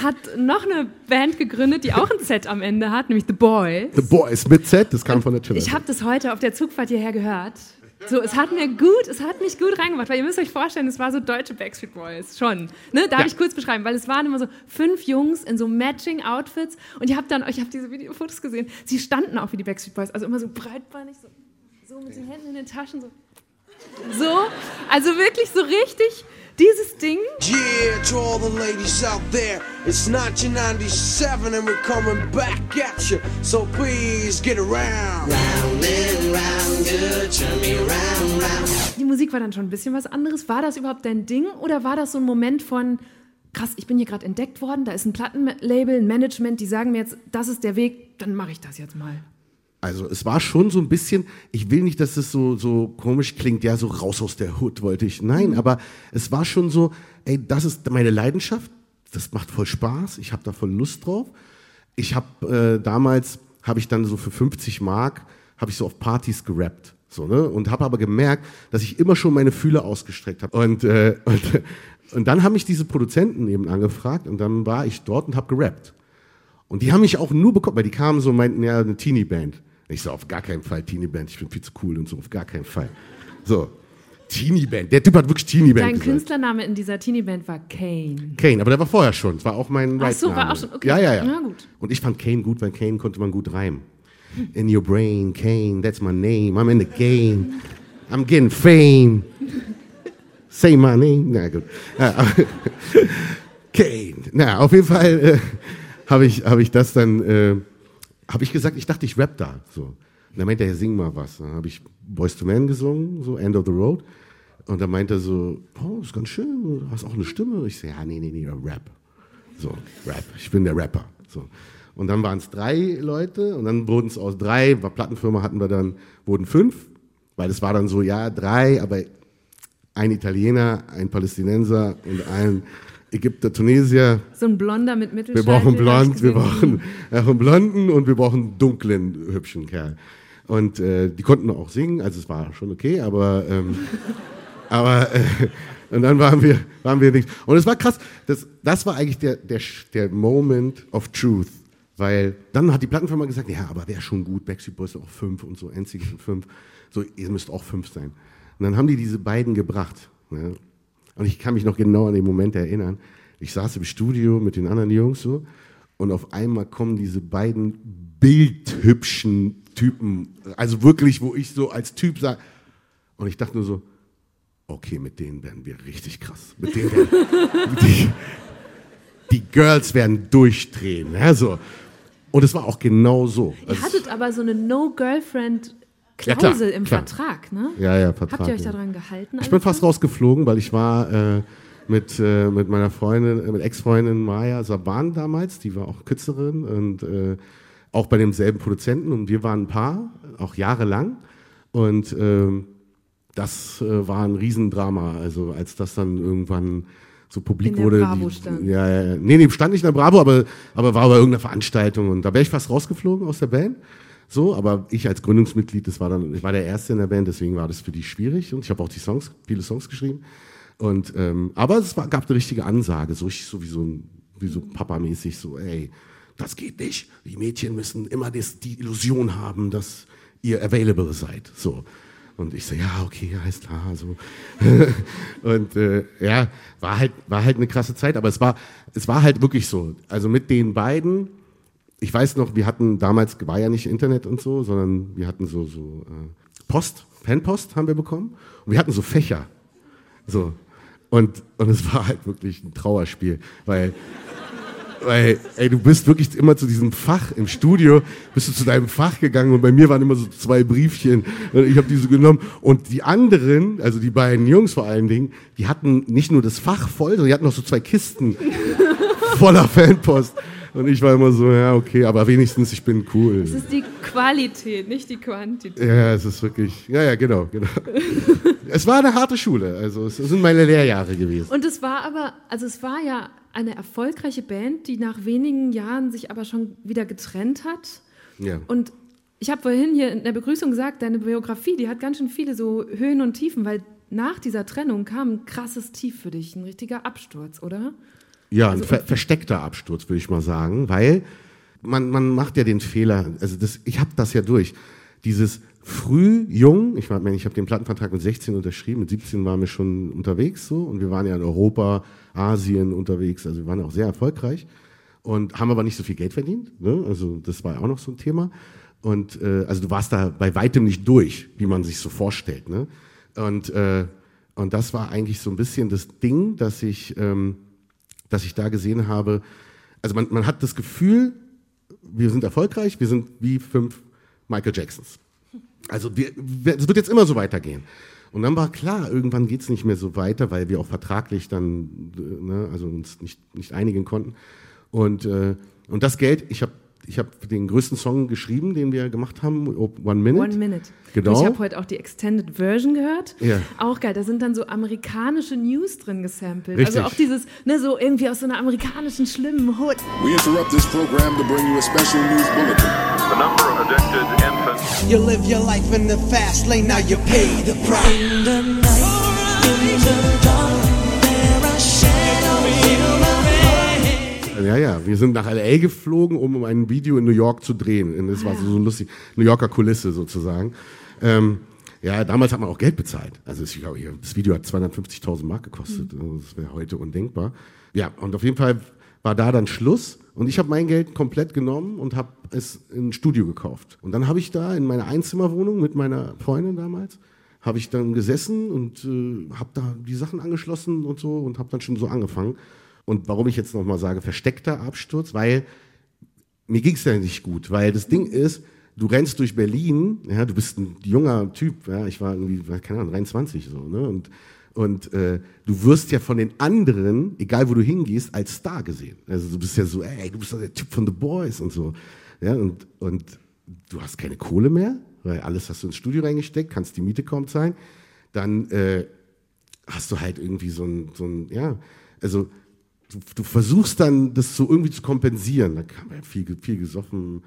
hat noch eine Band gegründet, die auch ein Z am Ende hat, nämlich The Boys. The Boys mit Z, das kam von der Chiller. Ich habe das heute auf der Zugfahrt hierher gehört. So, es hat mir gut, es hat mich gut reingemacht, weil ihr müsst euch vorstellen, es war so deutsche Backstreet Boys, schon. Ne? Darf Ja. ich kurz beschreiben, weil es waren immer so fünf Jungs in so matching Outfits und ihr habt dann, ich habe diese Videofotos gesehen, sie standen auch wie die Backstreet Boys, also immer so breitbeinig, so, so mit den Händen in den Taschen, so. So, also wirklich so richtig dieses Ding. Yeah, to all the ladies out there, it's 1997 and we're coming back at you. So please get around. Die Musik war dann schon ein bisschen was anderes. War das überhaupt dein Ding oder war das so ein Moment von, krass, ich bin hier gerade entdeckt worden, da ist ein Plattenlabel, ein Management, die sagen mir jetzt, das ist der Weg, dann mache ich das jetzt mal. Also es war schon so ein bisschen, ich will nicht, dass es so, so komisch klingt, ja, so raus aus der Hut wollte ich. Nein, aber es war schon so, ey, das ist meine Leidenschaft, das macht voll Spaß, ich habe da voll Lust drauf. Ich habe äh, damals, habe ich dann so für 50 Mark, habe ich so auf Partys gerappt. So, ne? Und habe aber gemerkt, dass ich immer schon meine Fühler ausgestreckt habe. Und, äh, und, und dann haben mich diese Produzenten eben angefragt und dann war ich dort und habe gerappt. Und die haben mich auch nur bekommen, weil die kamen so und meinten, ja, eine Teenie-Band. Ich so, auf gar keinen Fall Teenie-Band, ich bin viel zu cool und so, auf gar keinen Fall. So, Teenie-Band, der Typ hat wirklich Teenie-Band Dein gesagt. Künstlername in dieser Teenie-Band war Kane. Kane, aber der war vorher schon, das war auch mein Ach so, war auch schon, okay. Ja, ja, ja. Na gut. Und ich fand Kane gut, weil Kane konnte man gut reimen. In your brain, Kane, that's my name, I'm in the game, I'm getting fame. Say my name. Na gut. Kane. Na, auf jeden Fall äh, habe ich, hab ich das dann, äh, habe ich gesagt, ich dachte, ich rap da. So. Und dann meinte er, sing mal was. Dann habe ich Boys to Men gesungen, so End of the Road. Und dann meinte er so, oh, ist ganz schön, du hast auch eine Stimme. Ich so, ja, nee, nee, nee, Rap. So, Rap. Ich bin der Rapper. So. Und dann waren es drei Leute und dann wurden es aus drei, war Plattenfirma hatten wir dann, wurden fünf, weil es war dann so, ja, drei, aber ein Italiener, ein Palästinenser und ein Ägypter, Tunesier. So ein Blonder mit Wir Mittelscheitel. brauchen hab ich blond, wir brauchen äh, einen blonden und wir brauchen einen dunklen, hübschen Kerl. Und äh, die konnten auch singen, also es war schon okay, aber, ähm, aber äh, und dann waren wir, waren wir nicht. Und es war krass, das, das war eigentlich der, der, der Moment of Truth. Weil dann hat die Plattenfirma gesagt, ja, aber wäre schon gut, Backstreet Boys auch fünf und so, NSYNC sind fünf. So, ihr müsst auch fünf sein. Und dann haben die diese beiden gebracht. Ne? Und ich kann mich noch genau an den Moment erinnern. Ich saß im Studio mit den anderen Jungs so und auf einmal kommen diese beiden bildhübschen Typen, also wirklich, wo ich so als Typ sage, und ich dachte nur so, okay, mit denen werden wir richtig krass. Mit denen werden, die, die Girls werden durchdrehen. Ja, so. Und es war auch genau so. Ihr Also, hattet aber so eine Ja, No-Girlfriend-Klausel klar, im klar. Vertrag, ne? ja, ja, Vertrag. Habt ihr euch ja. daran gehalten? Ich bin fast rausgeflogen, weil ich war äh, mit, äh, mit meiner Freundin, äh, mit Ex-Freundin Maya Saban damals, die war auch Künstlerin und äh, auch bei demselben Produzenten und wir waren ein Paar, auch jahrelang und ähm, das äh, war ein Riesendrama, also als das dann irgendwann so publik In der wurde. Bravo die, stand. Ja, ja, ja. Nee, nee, stand nicht in der Bravo, aber, aber war bei irgendeiner Veranstaltung und da wäre ich fast rausgeflogen aus der Band. So, aber ich als Gründungsmitglied, das war dann, ich war der Erste in der Band, deswegen war das für die schwierig und ich habe auch die Songs, viele Songs geschrieben. Und, ähm, aber es war, gab eine richtige Ansage, so, ich, so wie so, wie so Papa-mäßig, so, ey, das geht nicht. Die Mädchen müssen immer das, die Illusion haben, dass ihr available seid. So. Und ich so, ja, okay, ist klar. So. und äh, ja, war halt, war halt eine krasse Zeit, aber es war, es war halt wirklich so. Also mit den beiden, ich weiß noch, wir hatten damals, war ja nicht Internet und so, sondern wir hatten so, so äh, Post, Fanpost haben wir bekommen und wir hatten so Fächer. So. Und, und es war halt wirklich ein Trauerspiel, weil weil, ey, du bist wirklich immer zu diesem Fach im Studio, bist du zu deinem Fach gegangen und bei mir waren immer so zwei Briefchen. Und ich habe diese genommen. Und die anderen, also die beiden Jungs vor allen Dingen, die hatten nicht nur das Fach voll, sondern die hatten noch so zwei Kisten. voller Fanpost. Und ich war immer so, ja, okay, aber wenigstens ich bin cool. Es ist die Qualität, nicht die Quantität. Ja, es ist wirklich, ja, ja, genau, genau. es war eine harte Schule, also es sind meine Lehrjahre gewesen. Und es war aber, also es war ja eine erfolgreiche Band, die nach wenigen Jahren sich aber schon wieder getrennt hat. Ja. Und ich habe vorhin hier in der Begrüßung gesagt, deine Biografie, die hat ganz schön viele so Höhen und Tiefen, weil nach dieser Trennung kam ein krasses Tief für dich, ein richtiger Absturz, oder? Ja, ein ver versteckter Absturz, würde ich mal sagen, weil man, man macht ja den Fehler, also das, ich habe das ja durch, dieses früh, jung, ich meine, ich habe den Plattenvertrag mit 16 unterschrieben, mit 17 waren wir schon unterwegs so und wir waren ja in Europa, Asien unterwegs, also wir waren auch sehr erfolgreich und haben aber nicht so viel Geld verdient, ne? also das war ja auch noch so ein Thema und äh, also du warst da bei weitem nicht durch, wie man sich so vorstellt, ne? und äh, und das war eigentlich so ein bisschen das Ding, dass ich ähm, dass ich da gesehen habe, also man, man hat das Gefühl, wir sind erfolgreich, wir sind wie fünf Michael Jacksons. Also es wird jetzt immer so weitergehen. Und dann war klar, irgendwann geht es nicht mehr so weiter, weil wir auch vertraglich dann, ne, also uns nicht, nicht einigen konnten. Und, äh, und das Geld, ich habe ich habe den größten Song geschrieben, den wir gemacht haben, One Minute. One Minute. Genau. Und ich habe heute auch die Extended Version gehört. Ja. Auch geil. Da sind dann so amerikanische News drin gesampelt. Richtig. Also auch dieses, ne, so irgendwie aus so einer amerikanischen schlimmen Hood. We interrupt this program to bring you a special news bulletin. The number of addicted infants You live your life in the fast lane, now you pay the price. Ja, ja, wir sind nach L.A. geflogen, um ein Video in New York zu drehen. Das war so, so lustig, New Yorker Kulisse sozusagen. Ähm, ja, damals hat man auch Geld bezahlt. Also ich glaube, das Video hat 250.000 Mark gekostet. Also Das wäre heute undenkbar. Ja, und auf jeden Fall war da dann Schluss. Und ich habe mein Geld komplett genommen und habe es in ein Studio gekauft. Und dann habe ich da in meiner Einzimmerwohnung mit meiner Freundin damals, habe ich dann gesessen und äh, habe da die Sachen angeschlossen und so und habe dann schon so angefangen. Und warum ich jetzt nochmal sage, versteckter Absturz, weil mir ging es ja nicht gut, weil das Ding ist, du rennst durch Berlin, ja, du bist ein junger Typ, ja, ich war irgendwie, keine Ahnung, 23 so, ne, und, und äh, du wirst ja von den anderen, egal wo du hingehst, als Star gesehen. Also du bist ja so, ey, du bist doch der Typ von The Boys und so, ja, und, und du hast keine Kohle mehr, weil alles hast du ins Studio reingesteckt, kannst die Miete kaum zahlen, dann äh, hast du halt irgendwie so ein, so ein ja, also du, du versuchst dann, das so irgendwie zu kompensieren. Da kam ja viel, viel gesoffen,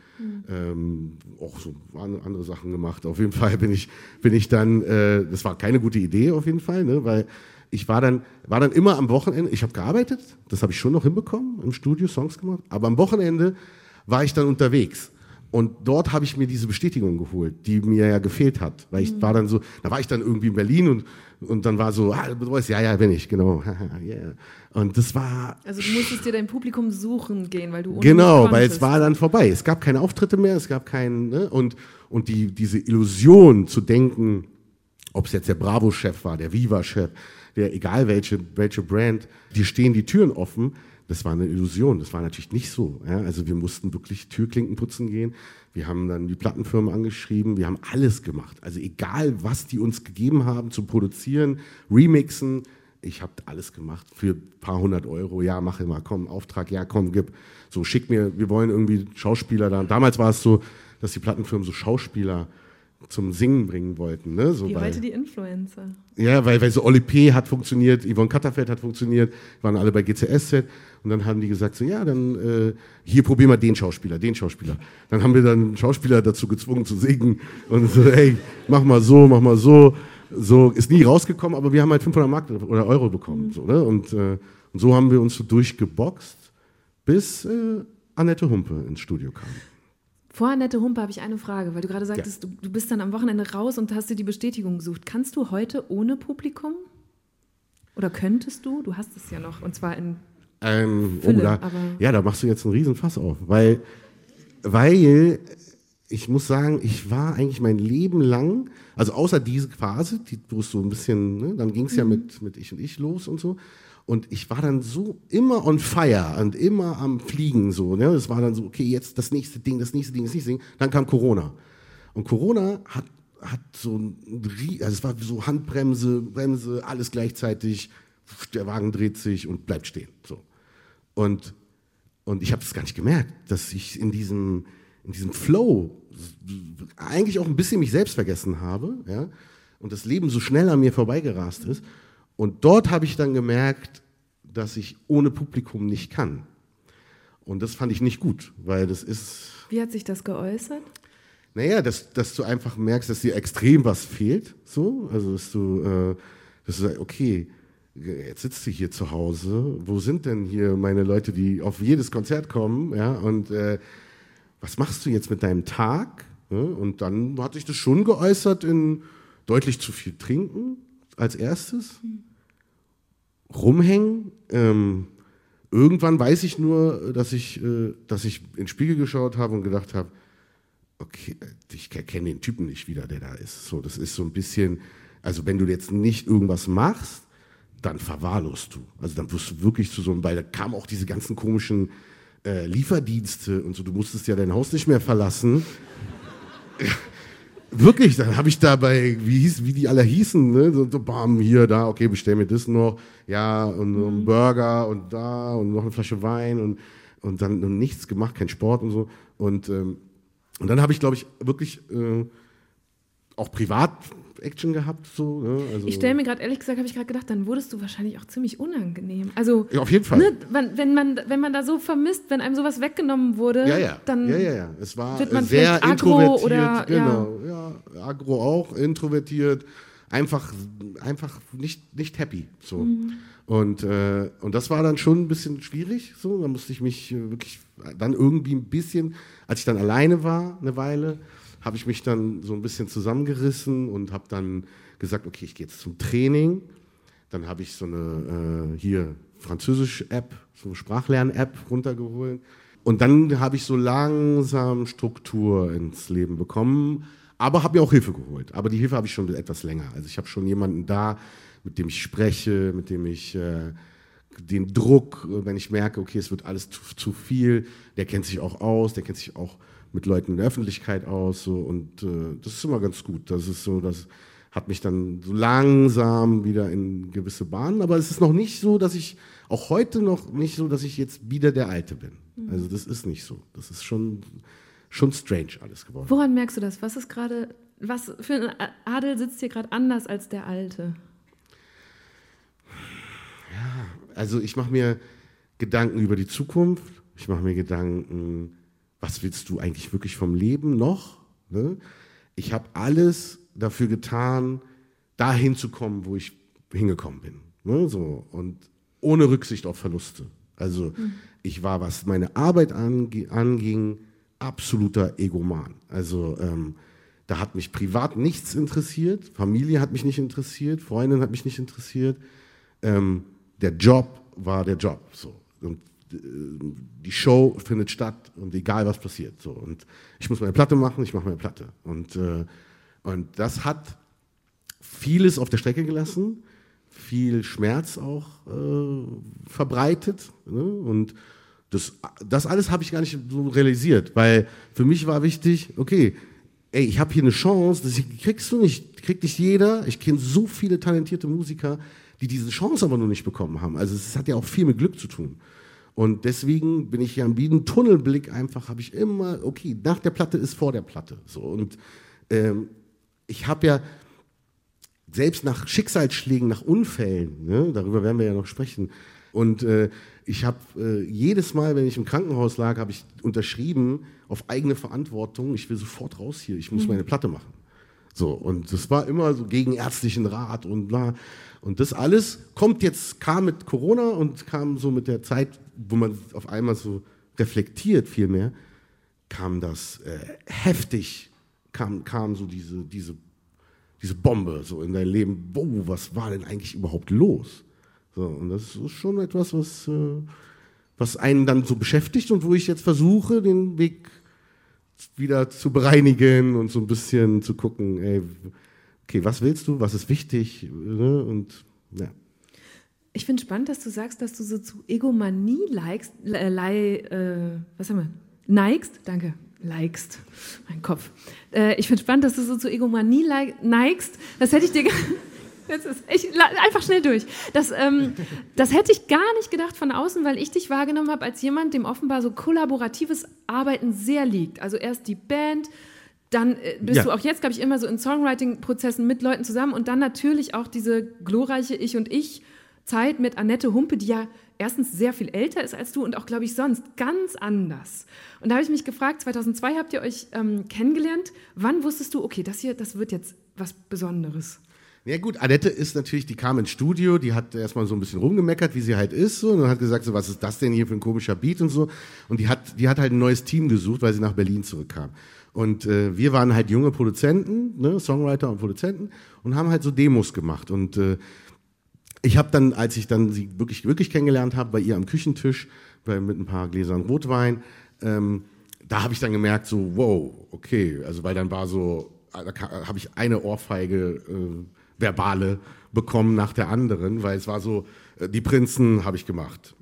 ähm, auch so an- andere Sachen gemacht. Auf jeden Fall bin ich, bin ich dann, äh, das war keine gute Idee auf jeden Fall, ne, weil ich war dann, war dann immer am Wochenende, ich habe gearbeitet, das habe ich schon noch hinbekommen, im Studio Songs gemacht, aber am Wochenende war ich dann unterwegs. Und dort habe ich mir diese Bestätigung geholt, die mir ja gefehlt hat. Weil ich war dann so, da war ich dann irgendwie in Berlin und, und dann war so, ah, du weißt, ja, ja, bin ich, genau. yeah. Und das war Also du musstest dir dein Publikum suchen gehen, weil du Genau, weil es war dann vorbei. Es gab keine Auftritte mehr, es gab keinen, ne? und, und die, diese Illusion zu denken, ob es jetzt der Bravo-Chef war, der Viva-Chef, der egal welche, welche Brand, die stehen die Türen offen, das war eine Illusion, das war natürlich nicht so. Ja? Also wir mussten wirklich Türklinken putzen gehen, wir haben dann die Plattenfirmen angeschrieben, wir haben alles gemacht. Also egal, was die uns gegeben haben zu produzieren, remixen, ich habe alles gemacht für ein paar hundert Euro. Ja, mach immer, komm, Auftrag, ja, komm, gib. So, schick mir, wir wollen irgendwie Schauspieler da. Damals war es so, dass die Plattenfirmen so Schauspieler zum Singen bringen wollten. Ne? So bei- heute die Influencer. ja, weil, weil so Oli P. hat funktioniert, Yvonne Katterfeld hat funktioniert, waren alle bei GCSZ und dann haben die gesagt so, ja, dann äh, hier probier mal den Schauspieler, den Schauspieler. Dann haben wir dann einen Schauspieler dazu gezwungen zu singen und so, hey, mach mal so, mach mal so. So ist nie rausgekommen, aber wir haben halt 500 Mark oder Euro bekommen. So, ne? und, äh, und so haben wir uns so durchgeboxt, bis äh, Annette Humpe ins Studio kam. Vor Annette Humpe habe ich eine Frage, weil du gerade sagtest, du, du bist dann am Wochenende raus und hast dir die Bestätigung gesucht. Kannst du heute ohne Publikum? Oder könntest du? Du hast es ja noch, und zwar in Ähm, Fülle, oh, da, ja, da machst du jetzt einen Riesenfass auf, weil, weil ich muss sagen, ich war eigentlich mein Leben lang, also außer diese Phase, die, wo es so ein bisschen, ne, dann ging es ja mit, mit Ich und Ich los und so. Und ich war dann so immer on fire und immer am Fliegen so. Ne? Es war dann so, okay, jetzt das nächste Ding, das nächste Ding, das nächste Ding. Dann kam Corona. Und Corona hat, hat so ein, also es war so Handbremse, Bremse, alles gleichzeitig. Der Wagen dreht sich und bleibt stehen. So. Und Und ich habe das gar nicht gemerkt, dass ich in diesem, in diesem Flow eigentlich auch ein bisschen mich selbst vergessen habe, ja, und das Leben so schnell an mir vorbeigerast ist. Und dort habe ich dann gemerkt, dass ich ohne Publikum nicht kann. Und das fand ich nicht gut, weil das ist, Wie hat sich das geäußert? naja, dass, dass du einfach merkst, dass dir extrem was fehlt. So, also dass du, äh, dass du sagst, okay, jetzt sitzt du hier zu Hause. Wo sind denn hier meine Leute, die auf jedes Konzert kommen? Ja, und äh, was machst du jetzt mit deinem Tag? Und dann hat sich das schon geäußert in deutlich zu viel trinken als erstes, rumhängen. Ähm, irgendwann weiß ich nur, dass ich, äh, dass ich in den Spiegel geschaut habe und gedacht habe, okay, ich erkenne den Typen nicht wieder, der da ist. So, das ist so ein bisschen, also wenn du jetzt nicht irgendwas machst, dann verwahrlost du. Also dann wirst du wirklich zu so einem, weil da kamen auch diese ganzen komischen äh, Lieferdienste und so, du musstest ja dein Haus nicht mehr verlassen. Wirklich, dann habe ich da bei, wie, hieß, wie die alle hießen, ne? so, so bam, hier, da, okay, bestell mir das noch, ja, und noch einen Burger und da und noch eine Flasche Wein und, und dann und nichts gemacht, kein Sport und so. Und, ähm, und dann habe ich, glaube ich, wirklich äh, auch privat Action gehabt. So, ne? also, Ich stelle mir gerade, ehrlich gesagt, habe ich gerade gedacht, dann wurdest du wahrscheinlich auch ziemlich unangenehm. Also, Ja, auf jeden Fall. Ne, wenn, man, wenn man da so vermisst, wenn einem sowas weggenommen wurde, Ja, ja. dann ja, ja, ja. Es war wird man sehr introvertiert. oder- genau, ja. agro auch, introvertiert. Einfach, einfach nicht, nicht happy. So. Mhm. Und, äh, und das war dann schon ein bisschen schwierig. So. Da musste ich mich äh, wirklich dann irgendwie ein bisschen, als ich dann alleine war, eine Weile, habe ich mich dann so ein bisschen zusammengerissen und habe dann gesagt, okay, ich gehe jetzt zum Training. Dann habe ich so eine äh, hier Französisch-App, so eine Sprachlern-App runtergeholt. Und dann habe ich so langsam Struktur ins Leben bekommen, aber habe mir auch Hilfe geholt. Aber die Hilfe habe ich schon etwas länger. Also ich habe schon jemanden da, mit dem ich spreche, mit dem ich äh, den Druck, wenn ich merke, okay, es wird alles zu, zu viel, der kennt sich auch aus, der kennt sich auch mit Leuten in der Öffentlichkeit aus. So, und äh, das ist immer ganz gut. Das ist so, das hat mich dann so langsam wieder in gewisse Bahnen. Aber es ist noch nicht so, dass ich, auch heute noch nicht so, dass ich jetzt wieder der Alte bin. Also das ist nicht so. Das ist schon, schon strange alles geworden. woran merkst du das? Was ist gerade, was für ein Adel sitzt hier gerade anders als der Alte? Also ich mache mir Gedanken über die Zukunft. Ich mache mir Gedanken, was willst du eigentlich wirklich vom Leben noch? Ne? Ich habe alles dafür getan, dahin zu kommen, wo ich hingekommen bin. Ne? So, und ohne Rücksicht auf Verluste. Also ich war, was meine Arbeit ange anging, absoluter Egoman. Also ähm, da hat mich privat nichts interessiert, Familie hat mich nicht interessiert, Freundin hat mich nicht interessiert. Ähm, der Job war der Job. So. Und die Show findet statt und egal was passiert. So. Und ich muss meine Platte machen, ich mache meine Platte. Und, äh, und das hat vieles auf der Strecke gelassen, viel Schmerz auch äh, verbreitet. Ne? Und das, das alles habe ich gar nicht so realisiert, weil für mich war wichtig, okay, ey, ich habe hier eine Chance, das kriegst du nicht, kriegt nicht jeder. Ich kenne so viele talentierte Musiker, die diese Chance aber noch nicht bekommen haben. Also es hat ja auch viel mit Glück zu tun. Und deswegen bin ich ja wie ein Tunnelblick einfach, habe ich immer, okay, nach der Platte ist vor der Platte. So. Und ähm, ich habe ja, selbst nach Schicksalsschlägen, nach Unfällen, ne, darüber werden wir ja noch sprechen. Und äh, ich habe äh, jedes Mal, wenn ich im Krankenhaus lag, habe ich unterschrieben auf eigene Verantwortung. Ich will sofort raus hier. Ich muss meine Platte machen. So und das war immer so gegen ärztlichen Rat und bla. Und das alles kommt jetzt kam mit Corona und kam so mit der Zeit, wo man auf einmal so reflektiert viel mehr, kam das äh, heftig, kam kam so diese diese diese Bombe so in dein Leben, wow, was war denn eigentlich überhaupt los? So, und das ist schon etwas, was, äh, was einen dann so beschäftigt und wo ich jetzt versuche, den Weg wieder zu bereinigen und so ein bisschen zu gucken, ey, okay, was willst du, was ist wichtig? Ne? Und ja. Ich finde spannend, dass du sagst, dass du so zu Egomanie likest, äh, lei, äh, was haben wir? Neigst? Danke. Likest. Mein Kopf. Äh, ich finde spannend, dass du so zu Egomanie li- neigst. Das hätte ich dir. Jetzt ist, ich, einfach schnell durch. Das, ähm, das hätte ich gar nicht gedacht von außen, weil ich dich wahrgenommen habe als jemand, dem offenbar so kollaboratives Arbeiten sehr liegt. Also erst die Band, dann äh, bist Ja. du auch jetzt, glaube ich, immer so in Songwriting-Prozessen mit Leuten zusammen und dann natürlich auch diese glorreiche Ich und Ich Zeit mit Annette Humpe, die ja erstens sehr viel älter ist als du und auch, glaube ich, sonst ganz anders. Und da habe ich mich gefragt, 2002 habt ihr euch ähm, kennengelernt. Wann wusstest du, okay, das hier, das wird jetzt was Besonderes? Ja gut, Annette ist natürlich, die kam ins Studio, die hat erstmal so ein bisschen rumgemeckert, wie sie halt ist, so, und hat gesagt, so, was ist das denn hier für ein komischer Beat und so. Und die hat, die hat halt ein neues Team gesucht, weil sie nach Berlin zurückkam. Und äh, wir waren halt junge Produzenten, ne, Songwriter und Produzenten, und haben halt so Demos gemacht. Und äh, ich habe dann, als ich dann sie wirklich, wirklich kennengelernt habe, bei ihr am Küchentisch, bei, mit ein paar Gläsern Rotwein, ähm, da habe ich dann gemerkt, so, wow, okay, also weil dann war so, da habe ich eine Ohrfeige äh, verbale bekommen nach der anderen, weil es war so, äh, die Prinzen habe ich gemacht,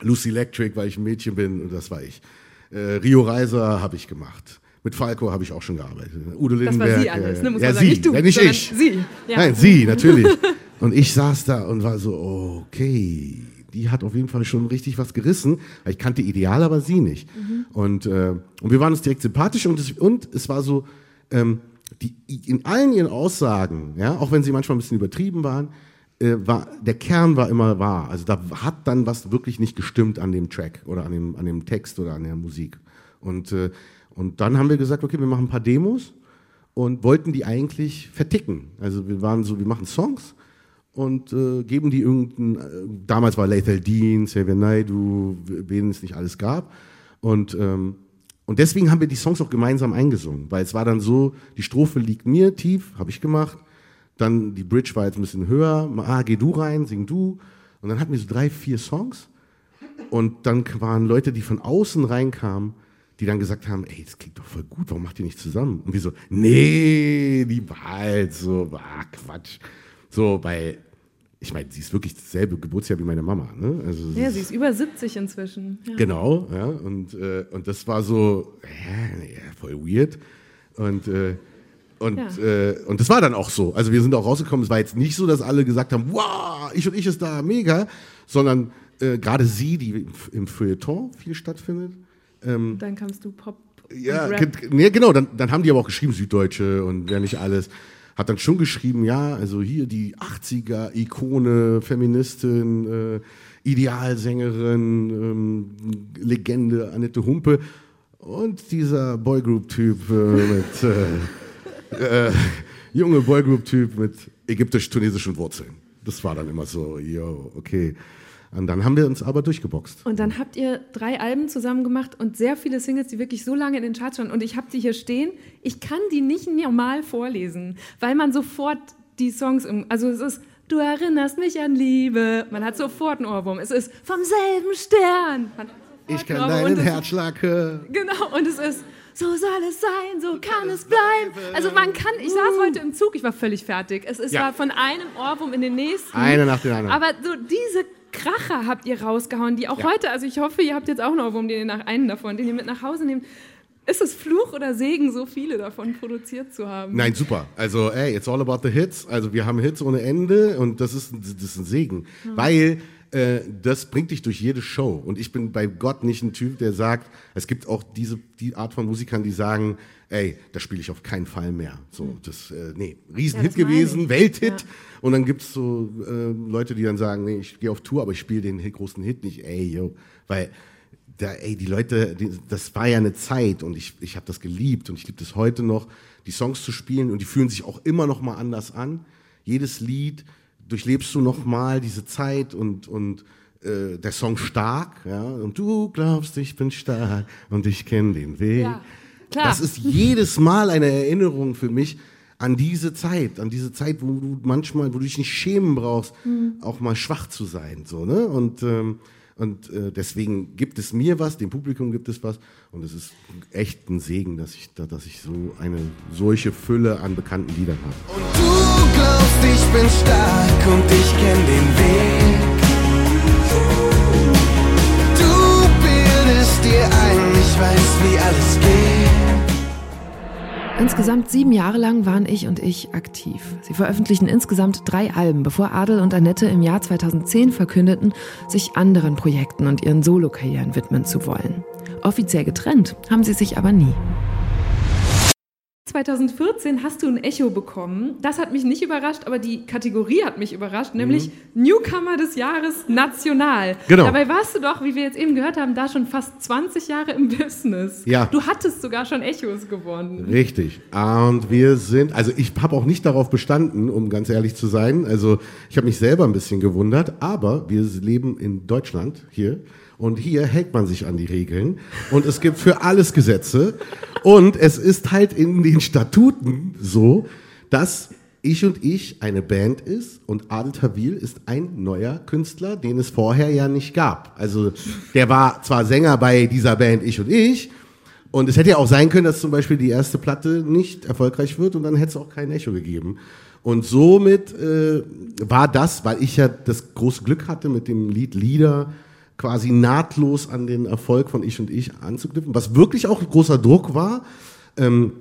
Lucy Electric, weil ich ein Mädchen bin und das war ich, äh, Rio Reiser habe ich gemacht. Mit Falco habe ich auch schon gearbeitet. Udo Das Lindenberg. war sie alles, ne? Muss ja, man sagen. sie, Nicht du, ja, nicht ich. sie. Ja. Nein, sie, natürlich. Und ich saß da und war so, okay, die hat auf jeden Fall schon richtig was gerissen. Ich kannte Ideal, aber sie nicht. Und, äh, und wir waren uns direkt sympathisch und es, und es war so, ähm, die, in allen ihren Aussagen, ja, auch wenn sie manchmal ein bisschen übertrieben waren, äh, war, der Kern war immer wahr. Also da hat dann was wirklich nicht gestimmt an dem Track oder an dem, an dem Text oder an der Musik. Und, äh, und dann haben wir gesagt, okay, wir machen ein paar Demos und wollten die eigentlich verticken. Also wir waren so, wir machen Songs und äh, geben die irgendeinen, äh, damals war Lethal Dean, Xavier Naidoo, wen es nicht alles gab. Und, ähm, und deswegen haben wir die Songs auch gemeinsam eingesungen, weil es war dann so, die Strophe liegt mir tief, habe ich gemacht, dann die Bridge war jetzt ein bisschen höher, ah, geh du rein, sing du. Und dann hatten wir so drei, vier Songs und dann waren Leute, die von außen reinkamen, die dann gesagt haben, ey, das klingt doch voll gut, warum macht ihr nicht zusammen? Und wir so, nee, die war halt so, ah, Quatsch. So, weil, ich meine, sie ist wirklich dasselbe Geburtsjahr wie meine Mama. Ne? Also, Ja, sie ist über 70 inzwischen. Ja. Genau, ja, und, äh, und das war so, ja, ja, voll weird. Und, äh, und, Ja. äh, und das war dann auch so. Also wir sind auch rausgekommen, es war jetzt nicht so, dass alle gesagt haben, wow, ich und ich ist da mega, sondern äh, gerade sie, die im, Feuilleton viel stattfindet. Ähm, Dann kamst du Pop ja, nee, genau, dann, dann haben die aber auch geschrieben, Süddeutsche und wer nicht alles. Hat dann schon geschrieben, ja, also hier die 80er-Ikone, Feministin, äh, Idealsängerin, ähm, Legende Annette Humpe und dieser Boygroup-Typ äh, mit, äh, äh, junge Boygroup-Typ mit ägyptisch-tunesischen Wurzeln. Das war dann immer so, yo, okay. Und dann haben wir uns aber durchgeboxt. Und dann habt ihr drei Alben zusammen gemacht und sehr viele Singles, die wirklich so lange in den Charts standen. Und ich habe die hier stehen. Ich kann die nicht normal vorlesen, weil man sofort die Songs, im, also es ist, du erinnerst mich an Liebe. Man hat sofort einen Ohrwurm. Es ist vom selben Stern. Ich kann deinen Herzschlag hören. Genau, und es ist, so soll es sein, so kann es bleiben. Also man kann, ich saß heute im Zug, ich war völlig fertig. Es ist Ja. war von einem Ohrwurm in den nächsten. Eine nach dem anderen. Aber so diese Kracher habt ihr rausgehauen, die auch Ja. heute, also ich hoffe, ihr habt jetzt auch einen Ohrwurm, den ihr nach einen davon, den ihr mit nach Hause nehmt. Ist es Fluch oder Segen, so viele davon produziert zu haben? Nein, super. Also, ey, it's all about the hits. Also, wir haben Hits ohne Ende und das ist, das ist ein Segen. Weil äh, das bringt dich durch jede Show. Und ich bin bei Gott nicht ein Typ, der sagt, es gibt auch diese die Art von Musikern, die sagen, ey, das spiele ich auf keinen Fall mehr. So, das, äh, nee, Riesenhit Ja, gewesen. Welthit. Ja. Und dann gibt's so äh, Leute, die dann sagen, nee, ich gehe auf Tour, aber ich spiele den großen Hit nicht. Ey, yo, weil da, ey, die Leute, die, das war ja eine Zeit und ich, ich habe das geliebt und ich liebe das heute noch, die Songs zu spielen und die fühlen sich auch immer noch mal anders an. Jedes Lied durchlebst du noch mal diese Zeit und und äh, der Song stark, ja und du glaubst, ich bin stark und ich kenne den Weg. Ja, klar. Das ist jedes Mal eine Erinnerung für mich an diese Zeit, an diese Zeit, wo du manchmal, wo du dich nicht schämen brauchst, Mhm. auch mal schwach zu sein, so ne und ähm, und äh, deswegen gibt es mir was, dem Publikum gibt es was und es ist echt ein Segen, dass ich, da- dass ich so eine solche Fülle an bekannten Liedern habe. Und du glaubst, ich bin stark und ich kenn den Weg. Du bildest dir ein, ich weiß, wie alles geht. Insgesamt sieben Jahre lang waren ich und ich aktiv. Sie veröffentlichten insgesamt drei Alben, bevor Adel und Annette im Jahr 2010 verkündeten, sich anderen Projekten und ihren Solokarrieren widmen zu wollen. Offiziell getrennt haben sie sich aber nie. 2014 hast du ein Echo bekommen. Das hat mich nicht überrascht, aber die Kategorie hat mich überrascht, nämlich Newcomer des Jahres national. Genau. Dabei warst du doch, wie wir jetzt eben gehört haben, da schon fast 20 Jahre im Business. Ja. Du hattest sogar schon Echos gewonnen. Richtig. Und wir sind, also ich habe auch nicht darauf bestanden, um ganz ehrlich zu sein. Also ich habe mich selber ein bisschen gewundert, aber wir leben in Deutschland hier und hier hält man sich an die Regeln und es gibt für alles Gesetze und es ist halt in den Statuten so, dass ich und ich eine Band ist und Adel Tawil ist ein neuer Künstler, den es vorher ja nicht gab. Also der war zwar Sänger bei dieser Band Ich und Ich, und es hätte ja auch sein können, dass zum Beispiel die erste Platte nicht erfolgreich wird und dann hätte es auch kein Echo gegeben. Und somit äh, war das, weil ich ja das große Glück hatte, mit dem Lied Lieder quasi nahtlos an den Erfolg von Ich und Ich anzuknüpfen, was wirklich auch großer Druck war. Ähm,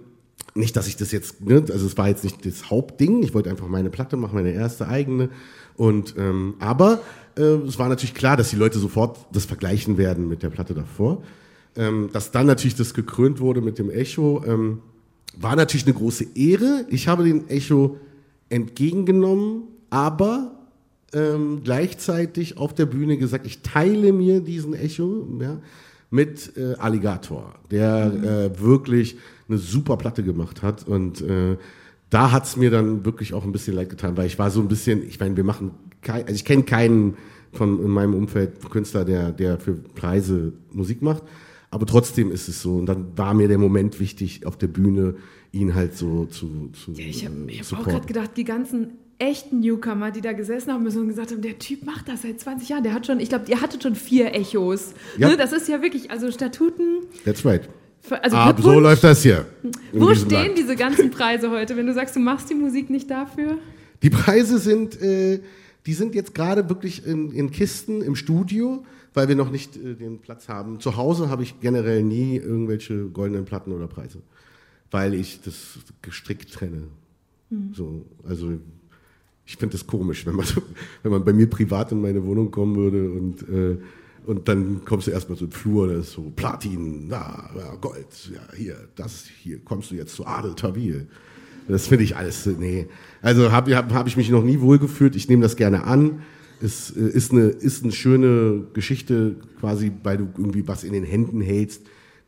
nicht, dass ich das jetzt, ne, also es war jetzt nicht das Hauptding, ich wollte einfach meine Platte machen, meine erste eigene. Und ähm, aber äh, es war natürlich klar, dass die Leute sofort das vergleichen werden mit der Platte davor. Ähm, dass dann natürlich das gekrönt wurde mit dem Echo, ähm, war natürlich eine große Ehre. Ich habe den Echo entgegengenommen, aber ähm, gleichzeitig auf der Bühne gesagt, ich teile mir diesen Echo ja, mit äh, Alligator, der äh, wirklich eine super Platte gemacht hat. Und äh, da hat's mir dann wirklich auch ein bisschen leid getan, weil ich war so ein bisschen, ich meine, wir machen, kein, also ich kenne keinen von in meinem Umfeld Künstler, der, der für Preise Musik macht, aber trotzdem ist es so. Und dann war mir der Moment wichtig, auf der Bühne ihn halt so zu, zu Ich habe hab auch gerade gedacht, die ganzen echten Newcomer, die da gesessen haben müssen und gesagt haben, der Typ macht das seit 20 Jahren. Der hat schon, ich glaube, ihr hattet schon vier Echos. Ja. Ne, das ist ja wirklich, also Statuten. That's right. Also Ah, so läuft das hier. Wo stehen Land. diese ganzen Preise heute, wenn du sagst, du machst die Musik nicht dafür? Die Preise sind, äh, die sind jetzt gerade wirklich in, in Kisten im Studio, weil wir noch nicht äh, den Platz haben. Zu Hause habe ich generell nie irgendwelche goldenen Platten oder Preise, weil ich das gestrickt trenne. So, also ich finde das komisch, wenn man, so- wenn man bei mir privat in meine Wohnung kommen würde und, äh, und dann kommst du erstmal so in Flur, da ist so Platin, na, ja, Gold, ja, hier, das, hier kommst du jetzt zu Adel Tawil. Das finde ich alles, nee. Also habe hab, hab ich mich noch nie wohlgefühlt, ich nehme das gerne an. Es äh, ist eine, ist eine schöne Geschichte, quasi, weil du irgendwie was in den Händen hältst.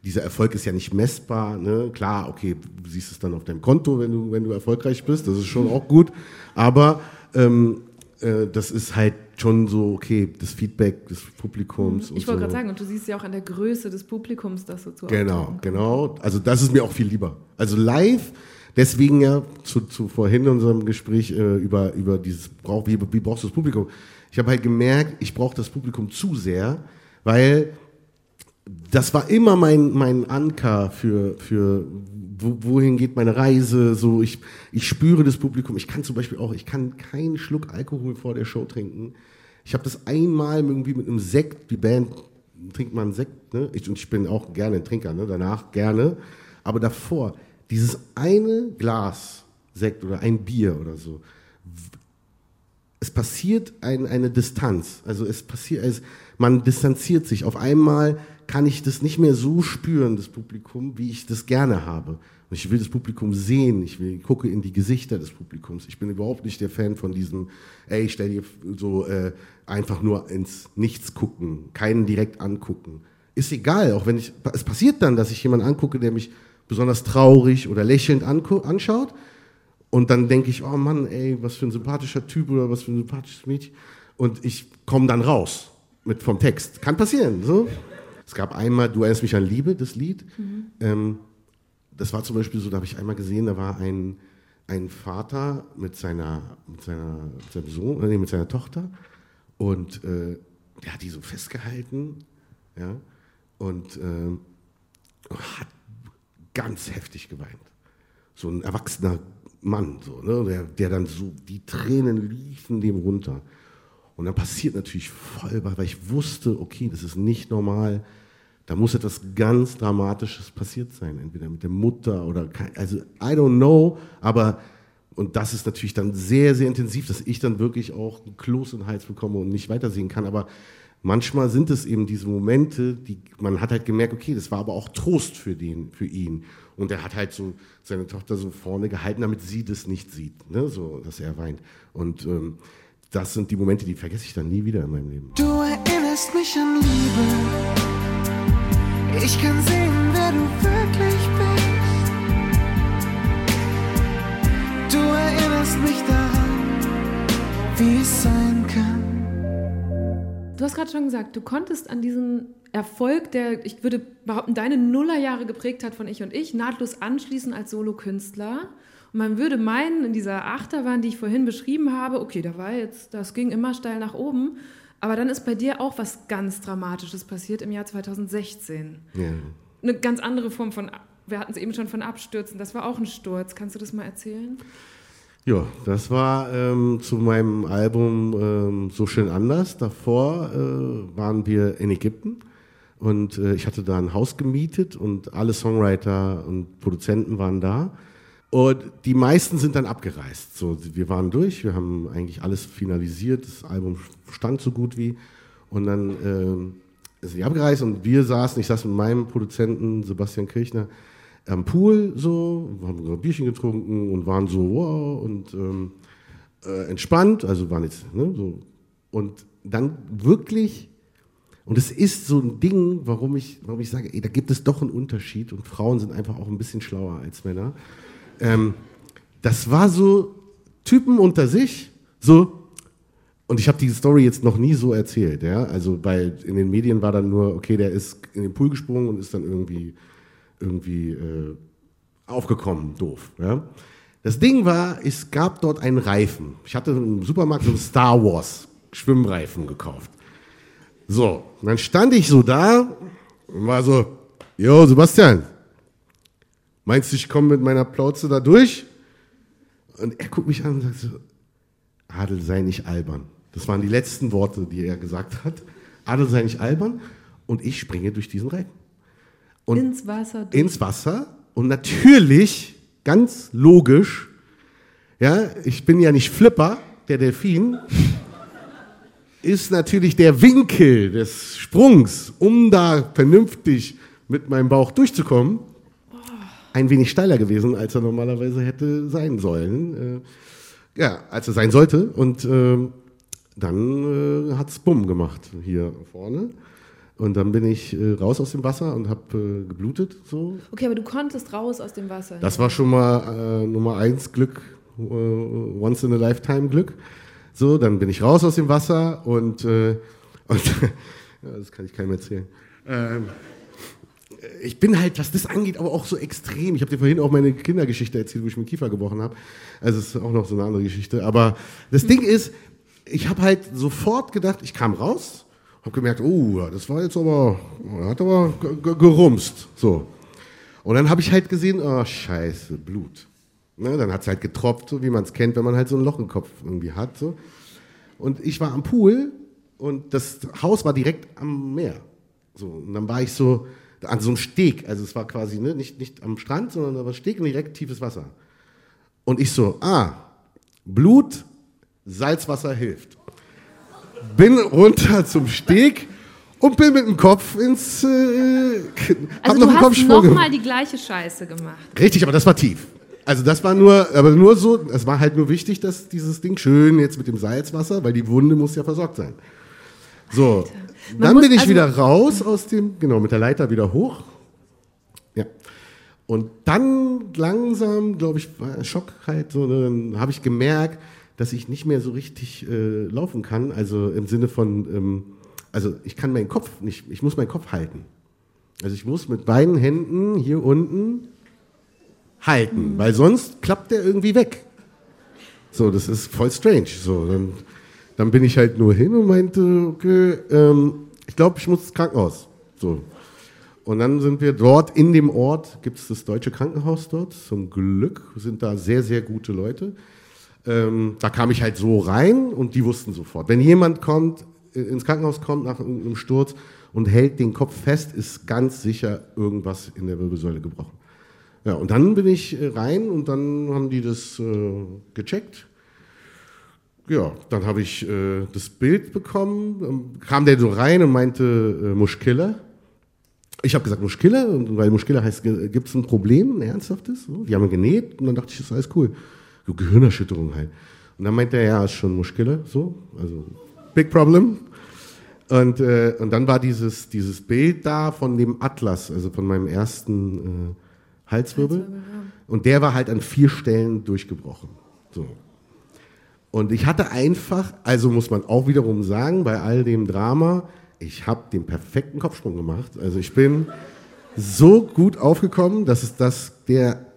Dieser Erfolg ist ja nicht messbar. Ne? Klar, okay, du siehst es dann auf deinem Konto, wenn du, wenn du erfolgreich bist, das ist schon auch gut. Aber ähm, äh, das ist halt schon so, okay, das Feedback des Publikums. und Ich wollte so. gerade sagen, und du siehst ja auch an der Größe des Publikums, dass so zu Genau, genau. Also das ist mir auch viel lieber. Also live, deswegen ja zu, zu vorhin in unserem Gespräch äh, über, über dieses, brauch, wie, wie brauchst du das Publikum? Ich habe halt gemerkt, ich brauche das Publikum zu sehr, weil das war immer mein, mein Anker für, für wo, wohin geht meine Reise. So, ich, ich spüre das Publikum. Ich kann zum Beispiel auch, ich kann keinen Schluck Alkohol vor der Show trinken. Ich habe das einmal irgendwie mit einem Sekt, die Band trinkt mal einen Sekt, ne? Ich, und ich bin auch gerne ein Trinker, ne? Danach gerne. Aber davor, dieses eine Glas Sekt oder ein Bier oder so, es passiert ein, eine Distanz. Also es passiert, es, man distanziert sich. Auf einmal kann ich das nicht mehr so spüren, das Publikum, wie ich das gerne habe. Und ich will das Publikum sehen, ich will, ich gucke in die Gesichter des Publikums. Ich bin überhaupt nicht der Fan von diesem, ey, stell dir so äh, einfach nur ins Nichts gucken, keinen direkt angucken. Ist egal, auch wenn ich, es passiert dann, dass ich jemanden angucke, der mich besonders traurig oder lächelnd anschaut. Und dann denke ich, oh Mann, ey, was für ein sympathischer Typ oder was für ein sympathisches Mädchen. Und ich komme dann raus mit vom Text. Kann passieren. So. Es gab einmal, du erinnerst mich an Liebe, das Lied. Ähm, das war zum Beispiel so, da habe ich einmal gesehen, da war ein, ein Vater mit seiner, mit seiner, mit seinem Sohn, äh, nee, mit seiner Tochter. Und äh, der hat die so festgehalten, ja, und äh, hat ganz heftig geweint so ein erwachsener Mann, so, ne, der, der dann so, die Tränen liefen dem runter. Und dann passiert natürlich voll, weil ich wusste, okay, das ist nicht normal, da muss etwas ganz Dramatisches passiert sein, entweder mit der Mutter oder also I don't know, aber und das ist natürlich dann sehr, sehr intensiv, dass ich dann wirklich auch einen Kloß in den Hals bekomme und nicht weitersehen kann. Aber manchmal sind es eben diese Momente, die man hat halt gemerkt, okay, das war aber auch Trost für den, für ihn. Und er hat halt so seine Tochter so vorne gehalten, damit sie das nicht sieht, ne? so, dass er weint. Und ähm, das sind die Momente, die vergesse ich dann nie wieder in meinem Leben. Du erinnerst mich an Liebe. Ich kann sehen, wer du wirklich bist. Du erinnerst mich daran, wie es sein kann. Du hast gerade schon gesagt, du konntest an diesen Erfolg, der, ich würde behaupten, deine Nullerjahre geprägt hat von Ich und Ich, nahtlos anschließen als Solokünstler. Man würde meinen, in dieser Achterbahn, die ich vorhin beschrieben habe, okay, da war jetzt, das ging immer steil nach oben. Aber dann ist bei dir auch was ganz Dramatisches passiert im Jahr 2016. Ja. Eine ganz andere Form von, wir hatten es eben schon von Abstürzen, das war auch ein Sturz. Kannst du das mal erzählen? Ja, das war ähm, zu meinem Album ähm, So schön anders. Davor äh, waren wir in Ägypten und äh, ich hatte da ein Haus gemietet und alle Songwriter und Produzenten waren da. Und die meisten sind dann abgereist. So, wir waren durch, wir haben eigentlich alles finalisiert, das Album stand so gut wie. Und dann äh, sind die abgereist und wir saßen, ich saß mit meinem Produzenten Sebastian Kirchner am Pool so, haben ein Bierchen getrunken und waren so wow und ähm, äh, entspannt, also waren jetzt ne, so und dann wirklich und es ist so ein Ding, warum ich, warum ich sage, ey, da gibt es doch einen Unterschied und Frauen sind einfach auch ein bisschen schlauer als Männer. Ähm, das war so Typen unter sich, so und ich habe die Story jetzt noch nie so erzählt, ja. Also weil in den Medien war dann nur, okay, der ist in den Pool gesprungen und ist dann irgendwie irgendwie äh, aufgekommen, doof. Ja? Das Ding war, es gab dort einen Reifen. Ich hatte im Supermarkt so einen Star Wars Schwimmreifen gekauft. So, und dann stand ich so da und war so, Jo, Sebastian, meinst du, ich komme mit meiner Plauze da durch? Und er guckt mich an und sagt so, Adel, sei nicht albern. Das waren die letzten Worte, die er gesagt hat. Adel, sei nicht albern. Und ich springe durch diesen Reifen. Und ins Wasser. durch. ins Wasser und natürlich, ganz logisch, ja, ich bin ja nicht Flipper, der Delfin, ist natürlich der Winkel des Sprungs, um da vernünftig mit meinem Bauch durchzukommen, ein wenig steiler gewesen, als er normalerweise hätte sein sollen. Äh, ja, als er sein sollte. Und ähm, dann äh, hat's Bumm gemacht hier vorne. Und dann bin ich äh, raus aus dem Wasser und habe äh, geblutet. So. Okay, aber du konntest raus aus dem Wasser. Das war schon mal äh, Nummer eins Glück, äh, once in a lifetime Glück. So, dann bin ich raus aus dem Wasser und, äh, und ja, das kann ich keinem erzählen. Ähm, ich bin halt, was das angeht, aber auch so extrem. Ich habe dir vorhin auch meine Kindergeschichte erzählt, wo ich mir Kiefer gebrochen habe. Also es ist auch noch so eine andere Geschichte. Aber das Ding ist, ich habe halt sofort gedacht, ich kam raus, habe gemerkt, oh, das war jetzt aber, hat aber ge- ge- gerumst. So. Und dann habe ich halt gesehen, oh scheiße, Blut. Ne, dann hat es halt getropft, so wie man es kennt, wenn man halt so ein Loch im Kopf irgendwie hat. So. Und ich war am Pool und das Haus war direkt am Meer. So, und dann war ich so an so einem Steg, also es war quasi ne, nicht, nicht am Strand, sondern da war Steg und direkt tiefes Wasser. Und ich so, ah, Blut, Salzwasser hilft. Bin runter zum Steg und bin mit dem Kopf ins, äh, hab also noch du hast nochmal die gleiche Scheiße gemacht. Richtig, aber das war tief. Also das war nur, aber nur so, es war halt nur wichtig, dass dieses Ding schön jetzt mit dem Salzwasser, weil die Wunde muss ja versorgt sein. So, Man dann bin ich also- wieder raus aus dem, genau, mit der Leiter wieder hoch. Ja. Und dann langsam, glaube ich, Schock halt, so, ne, dann habe ich gemerkt, dass ich nicht mehr so richtig äh, laufen kann, also im Sinne von, ähm, also ich kann meinen Kopf nicht, ich muss meinen Kopf halten. Also ich muss mit beiden Händen hier unten halten, weil sonst klappt der irgendwie weg. So, das ist voll strange. So, dann, dann bin ich halt nur hin und meinte, okay, ähm, ich glaube, ich muss ins Krankenhaus. So. Und dann sind wir dort in dem Ort, gibt es das deutsche Krankenhaus dort. Zum Glück sind da sehr, sehr gute Leute. Ähm, da kam ich halt so rein und die wussten sofort, wenn jemand kommt, äh, ins Krankenhaus kommt nach irgendeinem Sturz und hält den Kopf fest, ist ganz sicher irgendwas in der Wirbelsäule gebrochen. Ja, und dann bin ich äh, rein und dann haben die das äh, gecheckt. Ja, dann habe ich äh, das Bild bekommen, dann kam der so rein und meinte äh, Muschkiller. Ich habe gesagt Muschkiller, und weil Muschkiller heißt, gibt es ein Problem, ein ernsthaftes? So, die haben genäht und dann dachte ich, das ist alles cool. So Gehirnerschütterung halt. Und dann meinte er, ja, ist schon Muschkiller, so, also big problem. Und, äh, und dann war dieses, dieses Bild da von dem Atlas, also von meinem ersten äh, Halswirbel. Und der war halt an vier Stellen durchgebrochen. So. Und ich hatte einfach, also muss man auch wiederum sagen, bei all dem Drama, ich habe den perfekten Kopfsprung gemacht. Also ich bin so gut aufgekommen, dass es das der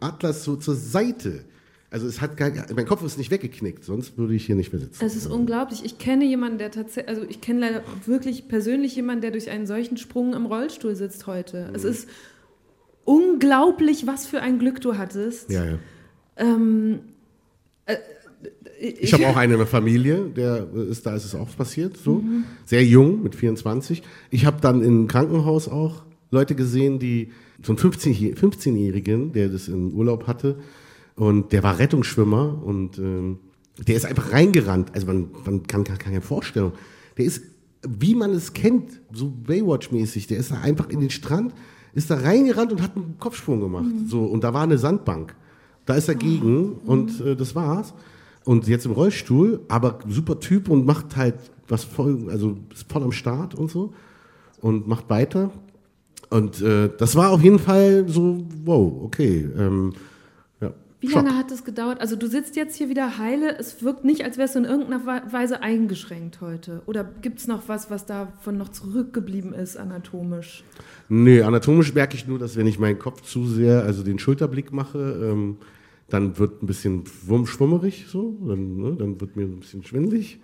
Atlas so zur Seite. Also es hat gar, mein Kopf ist nicht weggeknickt, sonst würde ich hier nicht mehr sitzen. Es ist unglaublich. Ich kenne jemanden, der tatsächlich, also ich kenne leider wirklich persönlich jemanden, der durch einen solchen Sprung im Rollstuhl sitzt heute. Es ist unglaublich, was für ein Glück du hattest. Ja, ja. Ähm, Ich habe auch eine Familie, der ist, da ist es auch passiert, so. Sehr jung, mit 24. Ich habe dann im Krankenhaus auch Leute gesehen, die, so einen 15 15-Jährigen, der das im Urlaub hatte, und der war Rettungsschwimmer und ähm, der ist einfach reingerannt. Also man, man kann gar keine Vorstellung. Der ist, wie man es kennt, so Baywatch-mäßig, der ist da einfach in den Strand, ist da reingerannt und hat einen Kopfsprung gemacht. So, und da war eine Sandbank. Da ist er gegen und äh, das war's. Und jetzt im Rollstuhl, aber super Typ und macht halt was voll, also ist voll am Start und so und macht weiter. Und äh, das war auf jeden Fall so, wow, okay. Ähm, ja, Wie Schock. lange hat es gedauert? Also du sitzt jetzt hier wieder heile. Es wirkt nicht, als wärst du in irgendeiner Weise eingeschränkt heute. Oder gibt es noch was, was davon noch zurückgeblieben ist anatomisch? Nee, anatomisch merke ich nur, dass wenn ich meinen Kopf zu sehr, also den Schulterblick mache, ähm, dann wird ein bisschen schwumm- schwummerig so, dann, ne, dann wird mir ein bisschen schwindelig.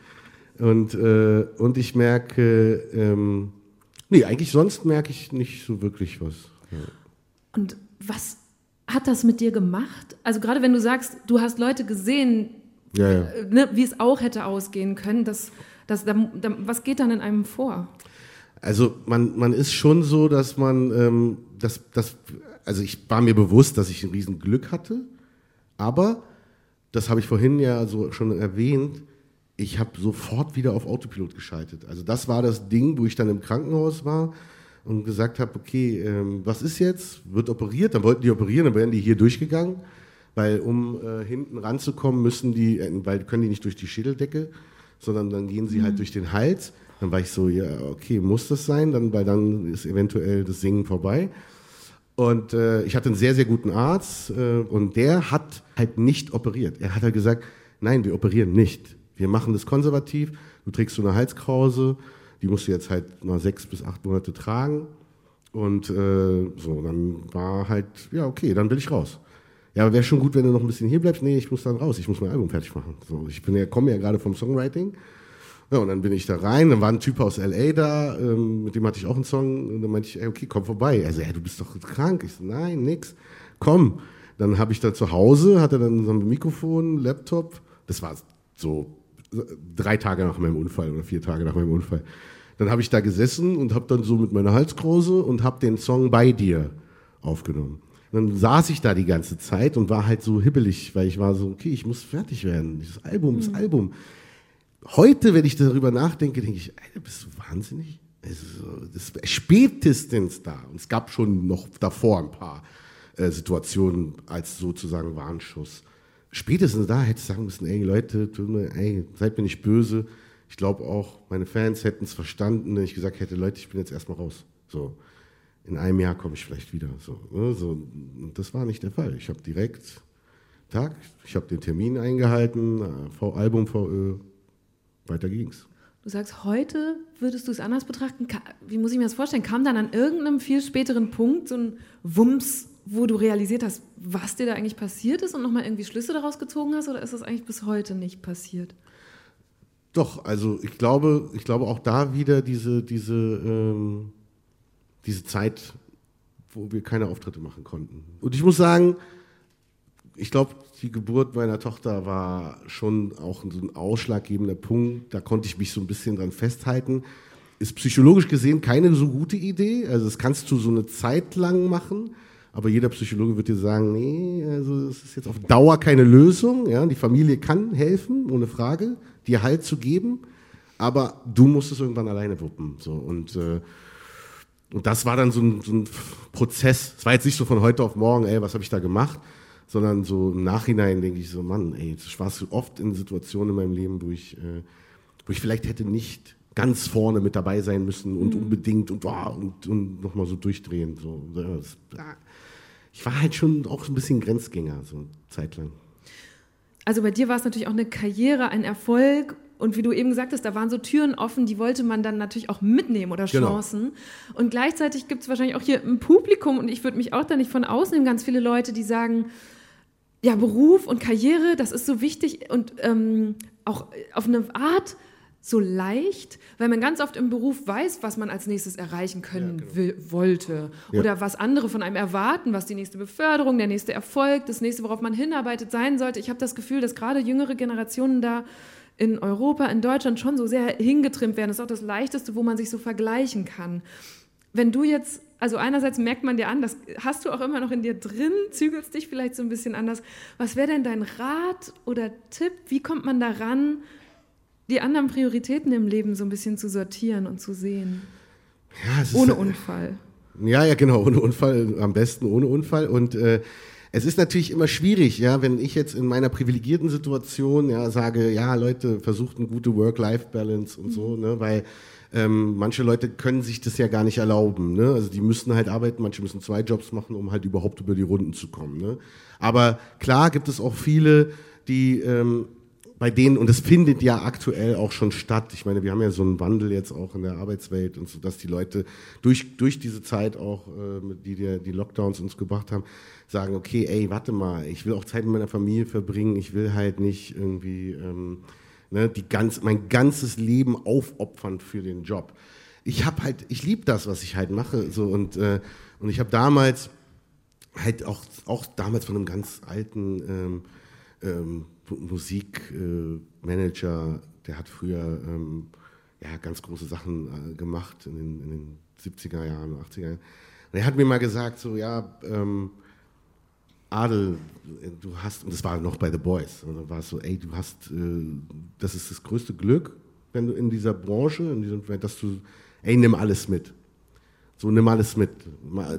Und, äh, und ich merke, ähm, nee, eigentlich sonst merke ich nicht so wirklich was. Ja. Und was hat das mit dir gemacht? Also gerade wenn du sagst, du hast Leute gesehen, Ja, ja. äh, ne, wie es auch hätte ausgehen können, das, das, da, da, was geht dann in einem vor? Also man, man ist schon so, dass man, ähm, das, das, also ich war mir bewusst, dass ich ein riesen Glück hatte, aber das habe ich vorhin ja so schon erwähnt, ich habe sofort wieder auf Autopilot geschaltet. Also das war das Ding, wo ich dann im Krankenhaus war und gesagt habe, okay, ähm, was ist jetzt? Wird operiert? Dann wollten die operieren, dann wären die hier durchgegangen, weil um äh, hinten ranzukommen müssen die, äh, weil können die nicht durch die Schädeldecke, sondern dann gehen sie halt durch den Hals. Dann war ich so, ja, okay, muss das sein? Dann, weil dann ist eventuell das Singen vorbei. Und äh, ich hatte einen sehr, sehr guten Arzt äh, und der hat halt nicht operiert. Er hat halt gesagt, nein, wir operieren nicht. Wir machen das konservativ. Du trägst so eine Halskrause, die musst du jetzt halt mal sechs bis acht Monate tragen. Und äh, so, dann war halt, ja, okay, dann will ich raus. Ja, aber wäre schon gut, wenn du noch ein bisschen hier bleibst. Nee, ich muss dann raus, ich muss mein Album fertig machen. So, ich ja, komme ja gerade vom Songwriting. Ja, und dann bin ich da rein, dann war ein Typ aus L.A. da, ähm, mit dem hatte ich auch einen Song, und dann meinte ich, ey, okay, komm vorbei. Also, ja, du bist doch krank. Ich so, nein, nix, komm. Dann habe ich da zu Hause, hatte dann so ein Mikrofon, Laptop, das war so drei Tage nach meinem Unfall oder vier Tage nach meinem Unfall. Dann habe ich da gesessen und habe dann so mit meiner Halskrause und habe den Song bei dir aufgenommen. Dann saß ich da die ganze Zeit und war halt so hibbelig, weil ich war so, okay, ich muss fertig werden. Dieses Album, das Album. Heute, wenn ich darüber nachdenke, denke ich, Alter, bist du wahnsinnig? Also, das spätestens da. Und es gab schon noch davor ein paar äh, Situationen als sozusagen Warnschuss. Spätestens da hätte ich sagen müssen, ey Leute, tut mir, ey, seid mir nicht böse. Ich glaube auch, meine Fans hätten es verstanden, wenn ich gesagt hätte, Leute, ich bin jetzt erstmal raus. So, in einem Jahr komme ich vielleicht wieder. So, ne? so, und das war nicht der Fall. Ich habe direkt Tag, ich habe den Termin eingehalten, äh, Album VÖ, weiter ging's. Du sagst, heute würdest du es anders betrachten. Wie muss ich mir das vorstellen? Kam dann an irgendeinem viel späteren Punkt so ein Wumms, wo du realisiert hast, was dir da eigentlich passiert ist und nochmal irgendwie Schlüsse daraus gezogen hast? Oder ist das eigentlich bis heute nicht passiert? Doch, also ich glaube, ich glaube auch da wieder diese, diese, ähm, diese Zeit, wo wir keine Auftritte machen konnten. Und ich muss sagen, ich glaube, die Geburt meiner Tochter war schon auch so ein ausschlaggebender Punkt. Da konnte ich mich so ein bisschen dran festhalten. Ist psychologisch gesehen keine so gute Idee. Also das kannst du so eine Zeit lang machen. Aber jeder Psychologe wird dir sagen, nee, also es ist jetzt auf Dauer keine Lösung. Ja, die Familie kann helfen, ohne Frage, dir Halt zu geben. Aber du musst es irgendwann alleine wuppen. So und äh, und das war dann so ein, so ein Prozess. Es war jetzt nicht so von heute auf morgen, ey, was habe ich da gemacht, sondern so im Nachhinein denke ich so, Mann, ey, ich war so oft in Situationen in meinem Leben, wo ich, äh, wo ich vielleicht hätte nicht ganz vorne mit dabei sein müssen und mhm. unbedingt und, oh, und, und nochmal so durchdrehen. So. Das, ich war halt schon auch ein bisschen Grenzgänger, so zeitlang. Also bei dir war es natürlich auch eine Karriere, ein Erfolg und wie du eben gesagt hast, da waren so Türen offen, die wollte man dann natürlich auch mitnehmen oder genau. Chancen. Genau. Und gleichzeitig gibt es wahrscheinlich auch hier ein Publikum und ich würde mich auch da nicht von ausnehmen, ganz viele Leute, die sagen, ja, Beruf und Karriere, das ist so wichtig und ähm, auch auf eine Art so leicht, weil man ganz oft im Beruf weiß, was man als nächstes erreichen können ja, genau. will, wollte ja. oder was andere von einem erwarten, was die nächste Beförderung, der nächste Erfolg, das nächste, worauf man hinarbeitet, sein sollte. Ich habe das Gefühl, dass gerade jüngere Generationen da in Europa, in Deutschland schon so sehr hingetrimmt werden. Das ist auch das Leichteste, wo man sich so vergleichen kann. Wenn du jetzt, also einerseits merkt man dir an, das hast du auch immer noch in dir drin, zügelst dich vielleicht so ein bisschen anders. Was wäre denn dein Rat oder Tipp? Wie kommt man daran, die anderen Prioritäten im Leben so ein bisschen zu sortieren und zu sehen? Ja, ohne ist, Unfall. Ja, ja, genau, ohne Unfall, am besten ohne Unfall. Und äh, es ist natürlich immer schwierig, ja, wenn ich jetzt in meiner privilegierten Situation ja sage, ja, Leute, versucht eine gute Work-Life-Balance und so, ne, weil ähm, manche Leute können sich das ja gar nicht erlauben, ne? Also die müssen halt arbeiten, manche müssen zwei Jobs machen, um halt überhaupt über die Runden zu kommen, ne? Aber klar gibt es auch viele, die ähm, bei denen, und es findet ja aktuell auch schon statt, ich meine, wir haben ja so einen Wandel jetzt auch in der Arbeitswelt und so, dass die Leute durch, durch diese Zeit auch, äh, die die, die Lockdowns uns gebracht haben, sagen, okay, ey, warte mal, ich will auch Zeit mit meiner Familie verbringen, ich will halt nicht irgendwie ähm, ne, die ganz, mein ganzes Leben aufopfern für den Job. Ich habe halt, ich liebe das, was ich halt mache, so und äh, und ich habe damals halt auch auch damals von einem ganz alten ähm, ähm, Musikmanager, äh, der hat früher ähm, ja ganz große Sachen äh, gemacht in den, in den 70er Jahren, 80er Jahren. Und er hat mir mal gesagt, so ja, ähm, Adel, du hast, und das war noch bei The Boys, und dann war es so, ey, du hast, äh, das ist das größte Glück, wenn du in dieser Branche, in diesem, dass du, ey, nimm alles mit. So, nimm alles mit.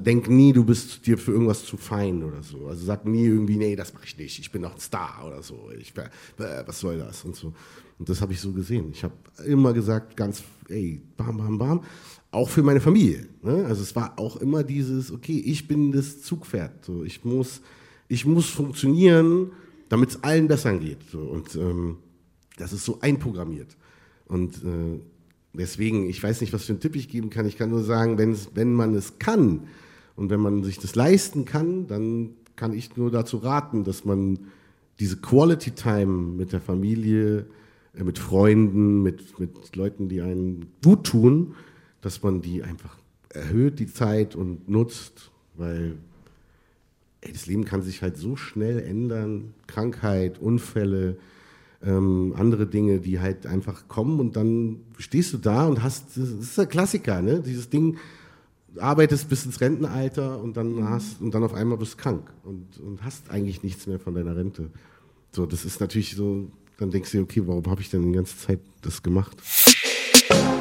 Denk nie, du bist dir für irgendwas zu fein oder so. Also sag nie irgendwie, nee, das mache ich nicht, ich bin doch ein Star oder so. Ich, was soll das und so. Und das habe ich so gesehen. Ich habe immer gesagt, ganz, ey, bam, bam, bam. Auch für meine Familie. Ne? Also es war auch immer dieses, okay, ich bin das Zugpferd. So, ich muss ich muss funktionieren, damit es allen besser geht. Und ähm, das ist so einprogrammiert. Und äh, deswegen, ich weiß nicht, was für einen Tipp ich geben kann. Ich kann nur sagen, wenn man es kann und wenn man sich das leisten kann, dann kann ich nur dazu raten, dass man diese Quality Time mit der Familie, äh, mit Freunden, mit, mit Leuten, die einen gut tun, dass man die einfach erhöht, die Zeit und nutzt, weil ey, das Leben kann sich halt so schnell ändern. Krankheit, Unfälle, ähm, andere Dinge, die halt einfach kommen und dann stehst du da und hast, das ist der Klassiker, ne? Dieses Ding, arbeitest bis ins Rentenalter und dann mhm. hast und dann auf einmal bist du krank und, und hast eigentlich nichts mehr von deiner Rente. So, das ist natürlich so, dann denkst du dir, okay, warum habe ich denn die ganze Zeit das gemacht?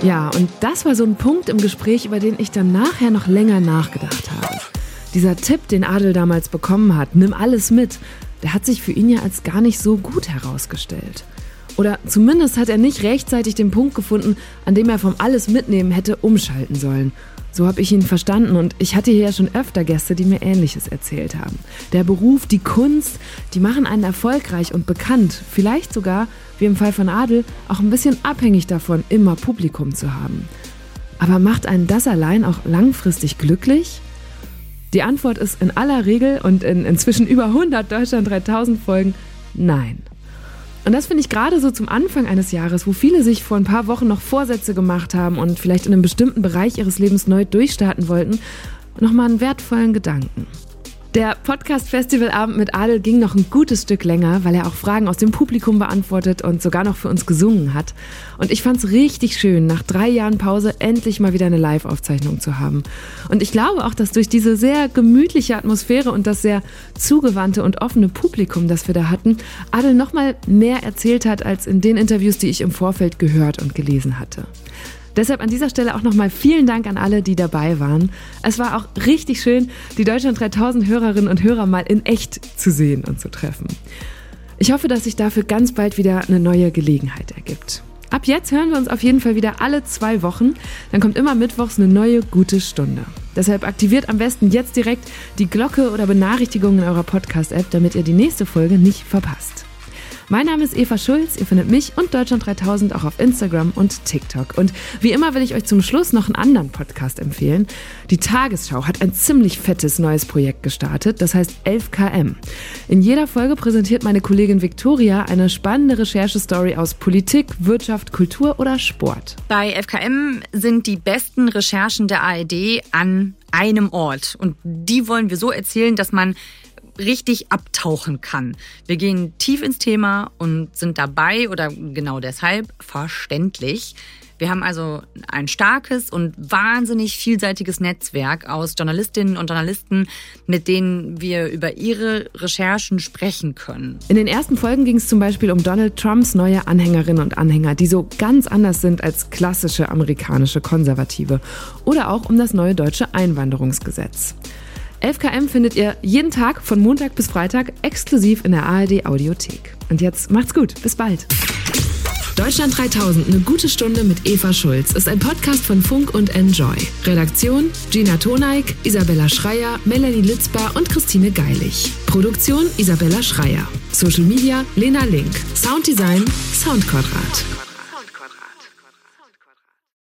Ja, und das war so ein Punkt im Gespräch, über den ich dann nachher noch länger nachgedacht habe. Dieser Tipp, den Adel damals bekommen hat, nimm alles mit, der hat sich für ihn ja als gar nicht so gut herausgestellt. Oder zumindest hat er nicht rechtzeitig den Punkt gefunden, an dem er vom Alles mitnehmen hätte umschalten sollen. So habe ich ihn verstanden und ich hatte hier ja schon öfter Gäste, die mir Ähnliches erzählt haben. Der Beruf, die Kunst, die machen einen erfolgreich und bekannt, vielleicht sogar, wie im Fall von Adel, auch ein bisschen abhängig davon, immer Publikum zu haben. Aber macht einen das allein auch langfristig glücklich? Die Antwort ist in aller Regel und in inzwischen über 100 Deutschland 3000 Folgen nein. Und das finde ich gerade so zum Anfang eines Jahres, wo viele sich vor ein paar Wochen noch Vorsätze gemacht haben und vielleicht in einem bestimmten Bereich ihres Lebens neu durchstarten wollten, nochmal einen wertvollen Gedanken. Der Podcast-Festivalabend mit Adel ging noch ein gutes Stück länger, weil er auch Fragen aus dem Publikum beantwortet und sogar noch für uns gesungen hat. Und ich fand es richtig schön, nach drei Jahren Pause endlich mal wieder eine Live-Aufzeichnung zu haben. Und ich glaube auch, dass durch diese sehr gemütliche Atmosphäre und das sehr zugewandte und offene Publikum, das wir da hatten, Adel noch mal mehr erzählt hat als in den Interviews, die ich im Vorfeld gehört und gelesen hatte. Deshalb an dieser Stelle auch nochmal vielen Dank an alle, die dabei waren. Es war auch richtig schön, die Deutschland 3000 Hörerinnen und Hörer mal in echt zu sehen und zu treffen. Ich hoffe, dass sich dafür ganz bald wieder eine neue Gelegenheit ergibt. Ab jetzt hören wir uns auf jeden Fall wieder alle zwei Wochen. Dann kommt immer mittwochs eine neue gute Stunde. Deshalb aktiviert am besten jetzt direkt die Glocke oder Benachrichtigungen in eurer Podcast-App, damit ihr die nächste Folge nicht verpasst. Mein Name ist Eva Schulz. Ihr findet mich und Deutschland 3000 auch auf Instagram und TikTok. Und wie immer will ich euch zum Schluss noch einen anderen Podcast empfehlen. Die Tagesschau hat ein ziemlich fettes neues Projekt gestartet, das heißt 11KM. In jeder Folge präsentiert meine Kollegin Viktoria eine spannende Recherchestory aus Politik, Wirtschaft, Kultur oder Sport. Bei 11KM sind die besten Recherchen der ARD an einem Ort. Und die wollen wir so erzählen, dass man richtig abtauchen kann. Wir gehen tief ins Thema und sind dabei oder genau deshalb verständlich. Wir haben also ein starkes und wahnsinnig vielseitiges Netzwerk aus Journalistinnen und Journalisten, mit denen wir über ihre Recherchen sprechen können. In den ersten Folgen ging es zum Beispiel um Donald Trumps neue Anhängerinnen und Anhänger, die so ganz anders sind als klassische amerikanische Konservative. Oder auch um das neue deutsche Einwanderungsgesetz. 11KM findet ihr jeden Tag von Montag bis Freitag exklusiv in der ARD Audiothek. Und jetzt macht's gut, bis bald. Deutschland 3000, eine gute Stunde mit Eva Schulz, ist ein Podcast von Funk und Enjoy. Redaktion Gina Toneik, Isabella Schreier, Melanie Litzbar und Christine Geilig. Produktion Isabella Schreier. Social Media Lena Link. Sounddesign Soundquadrat.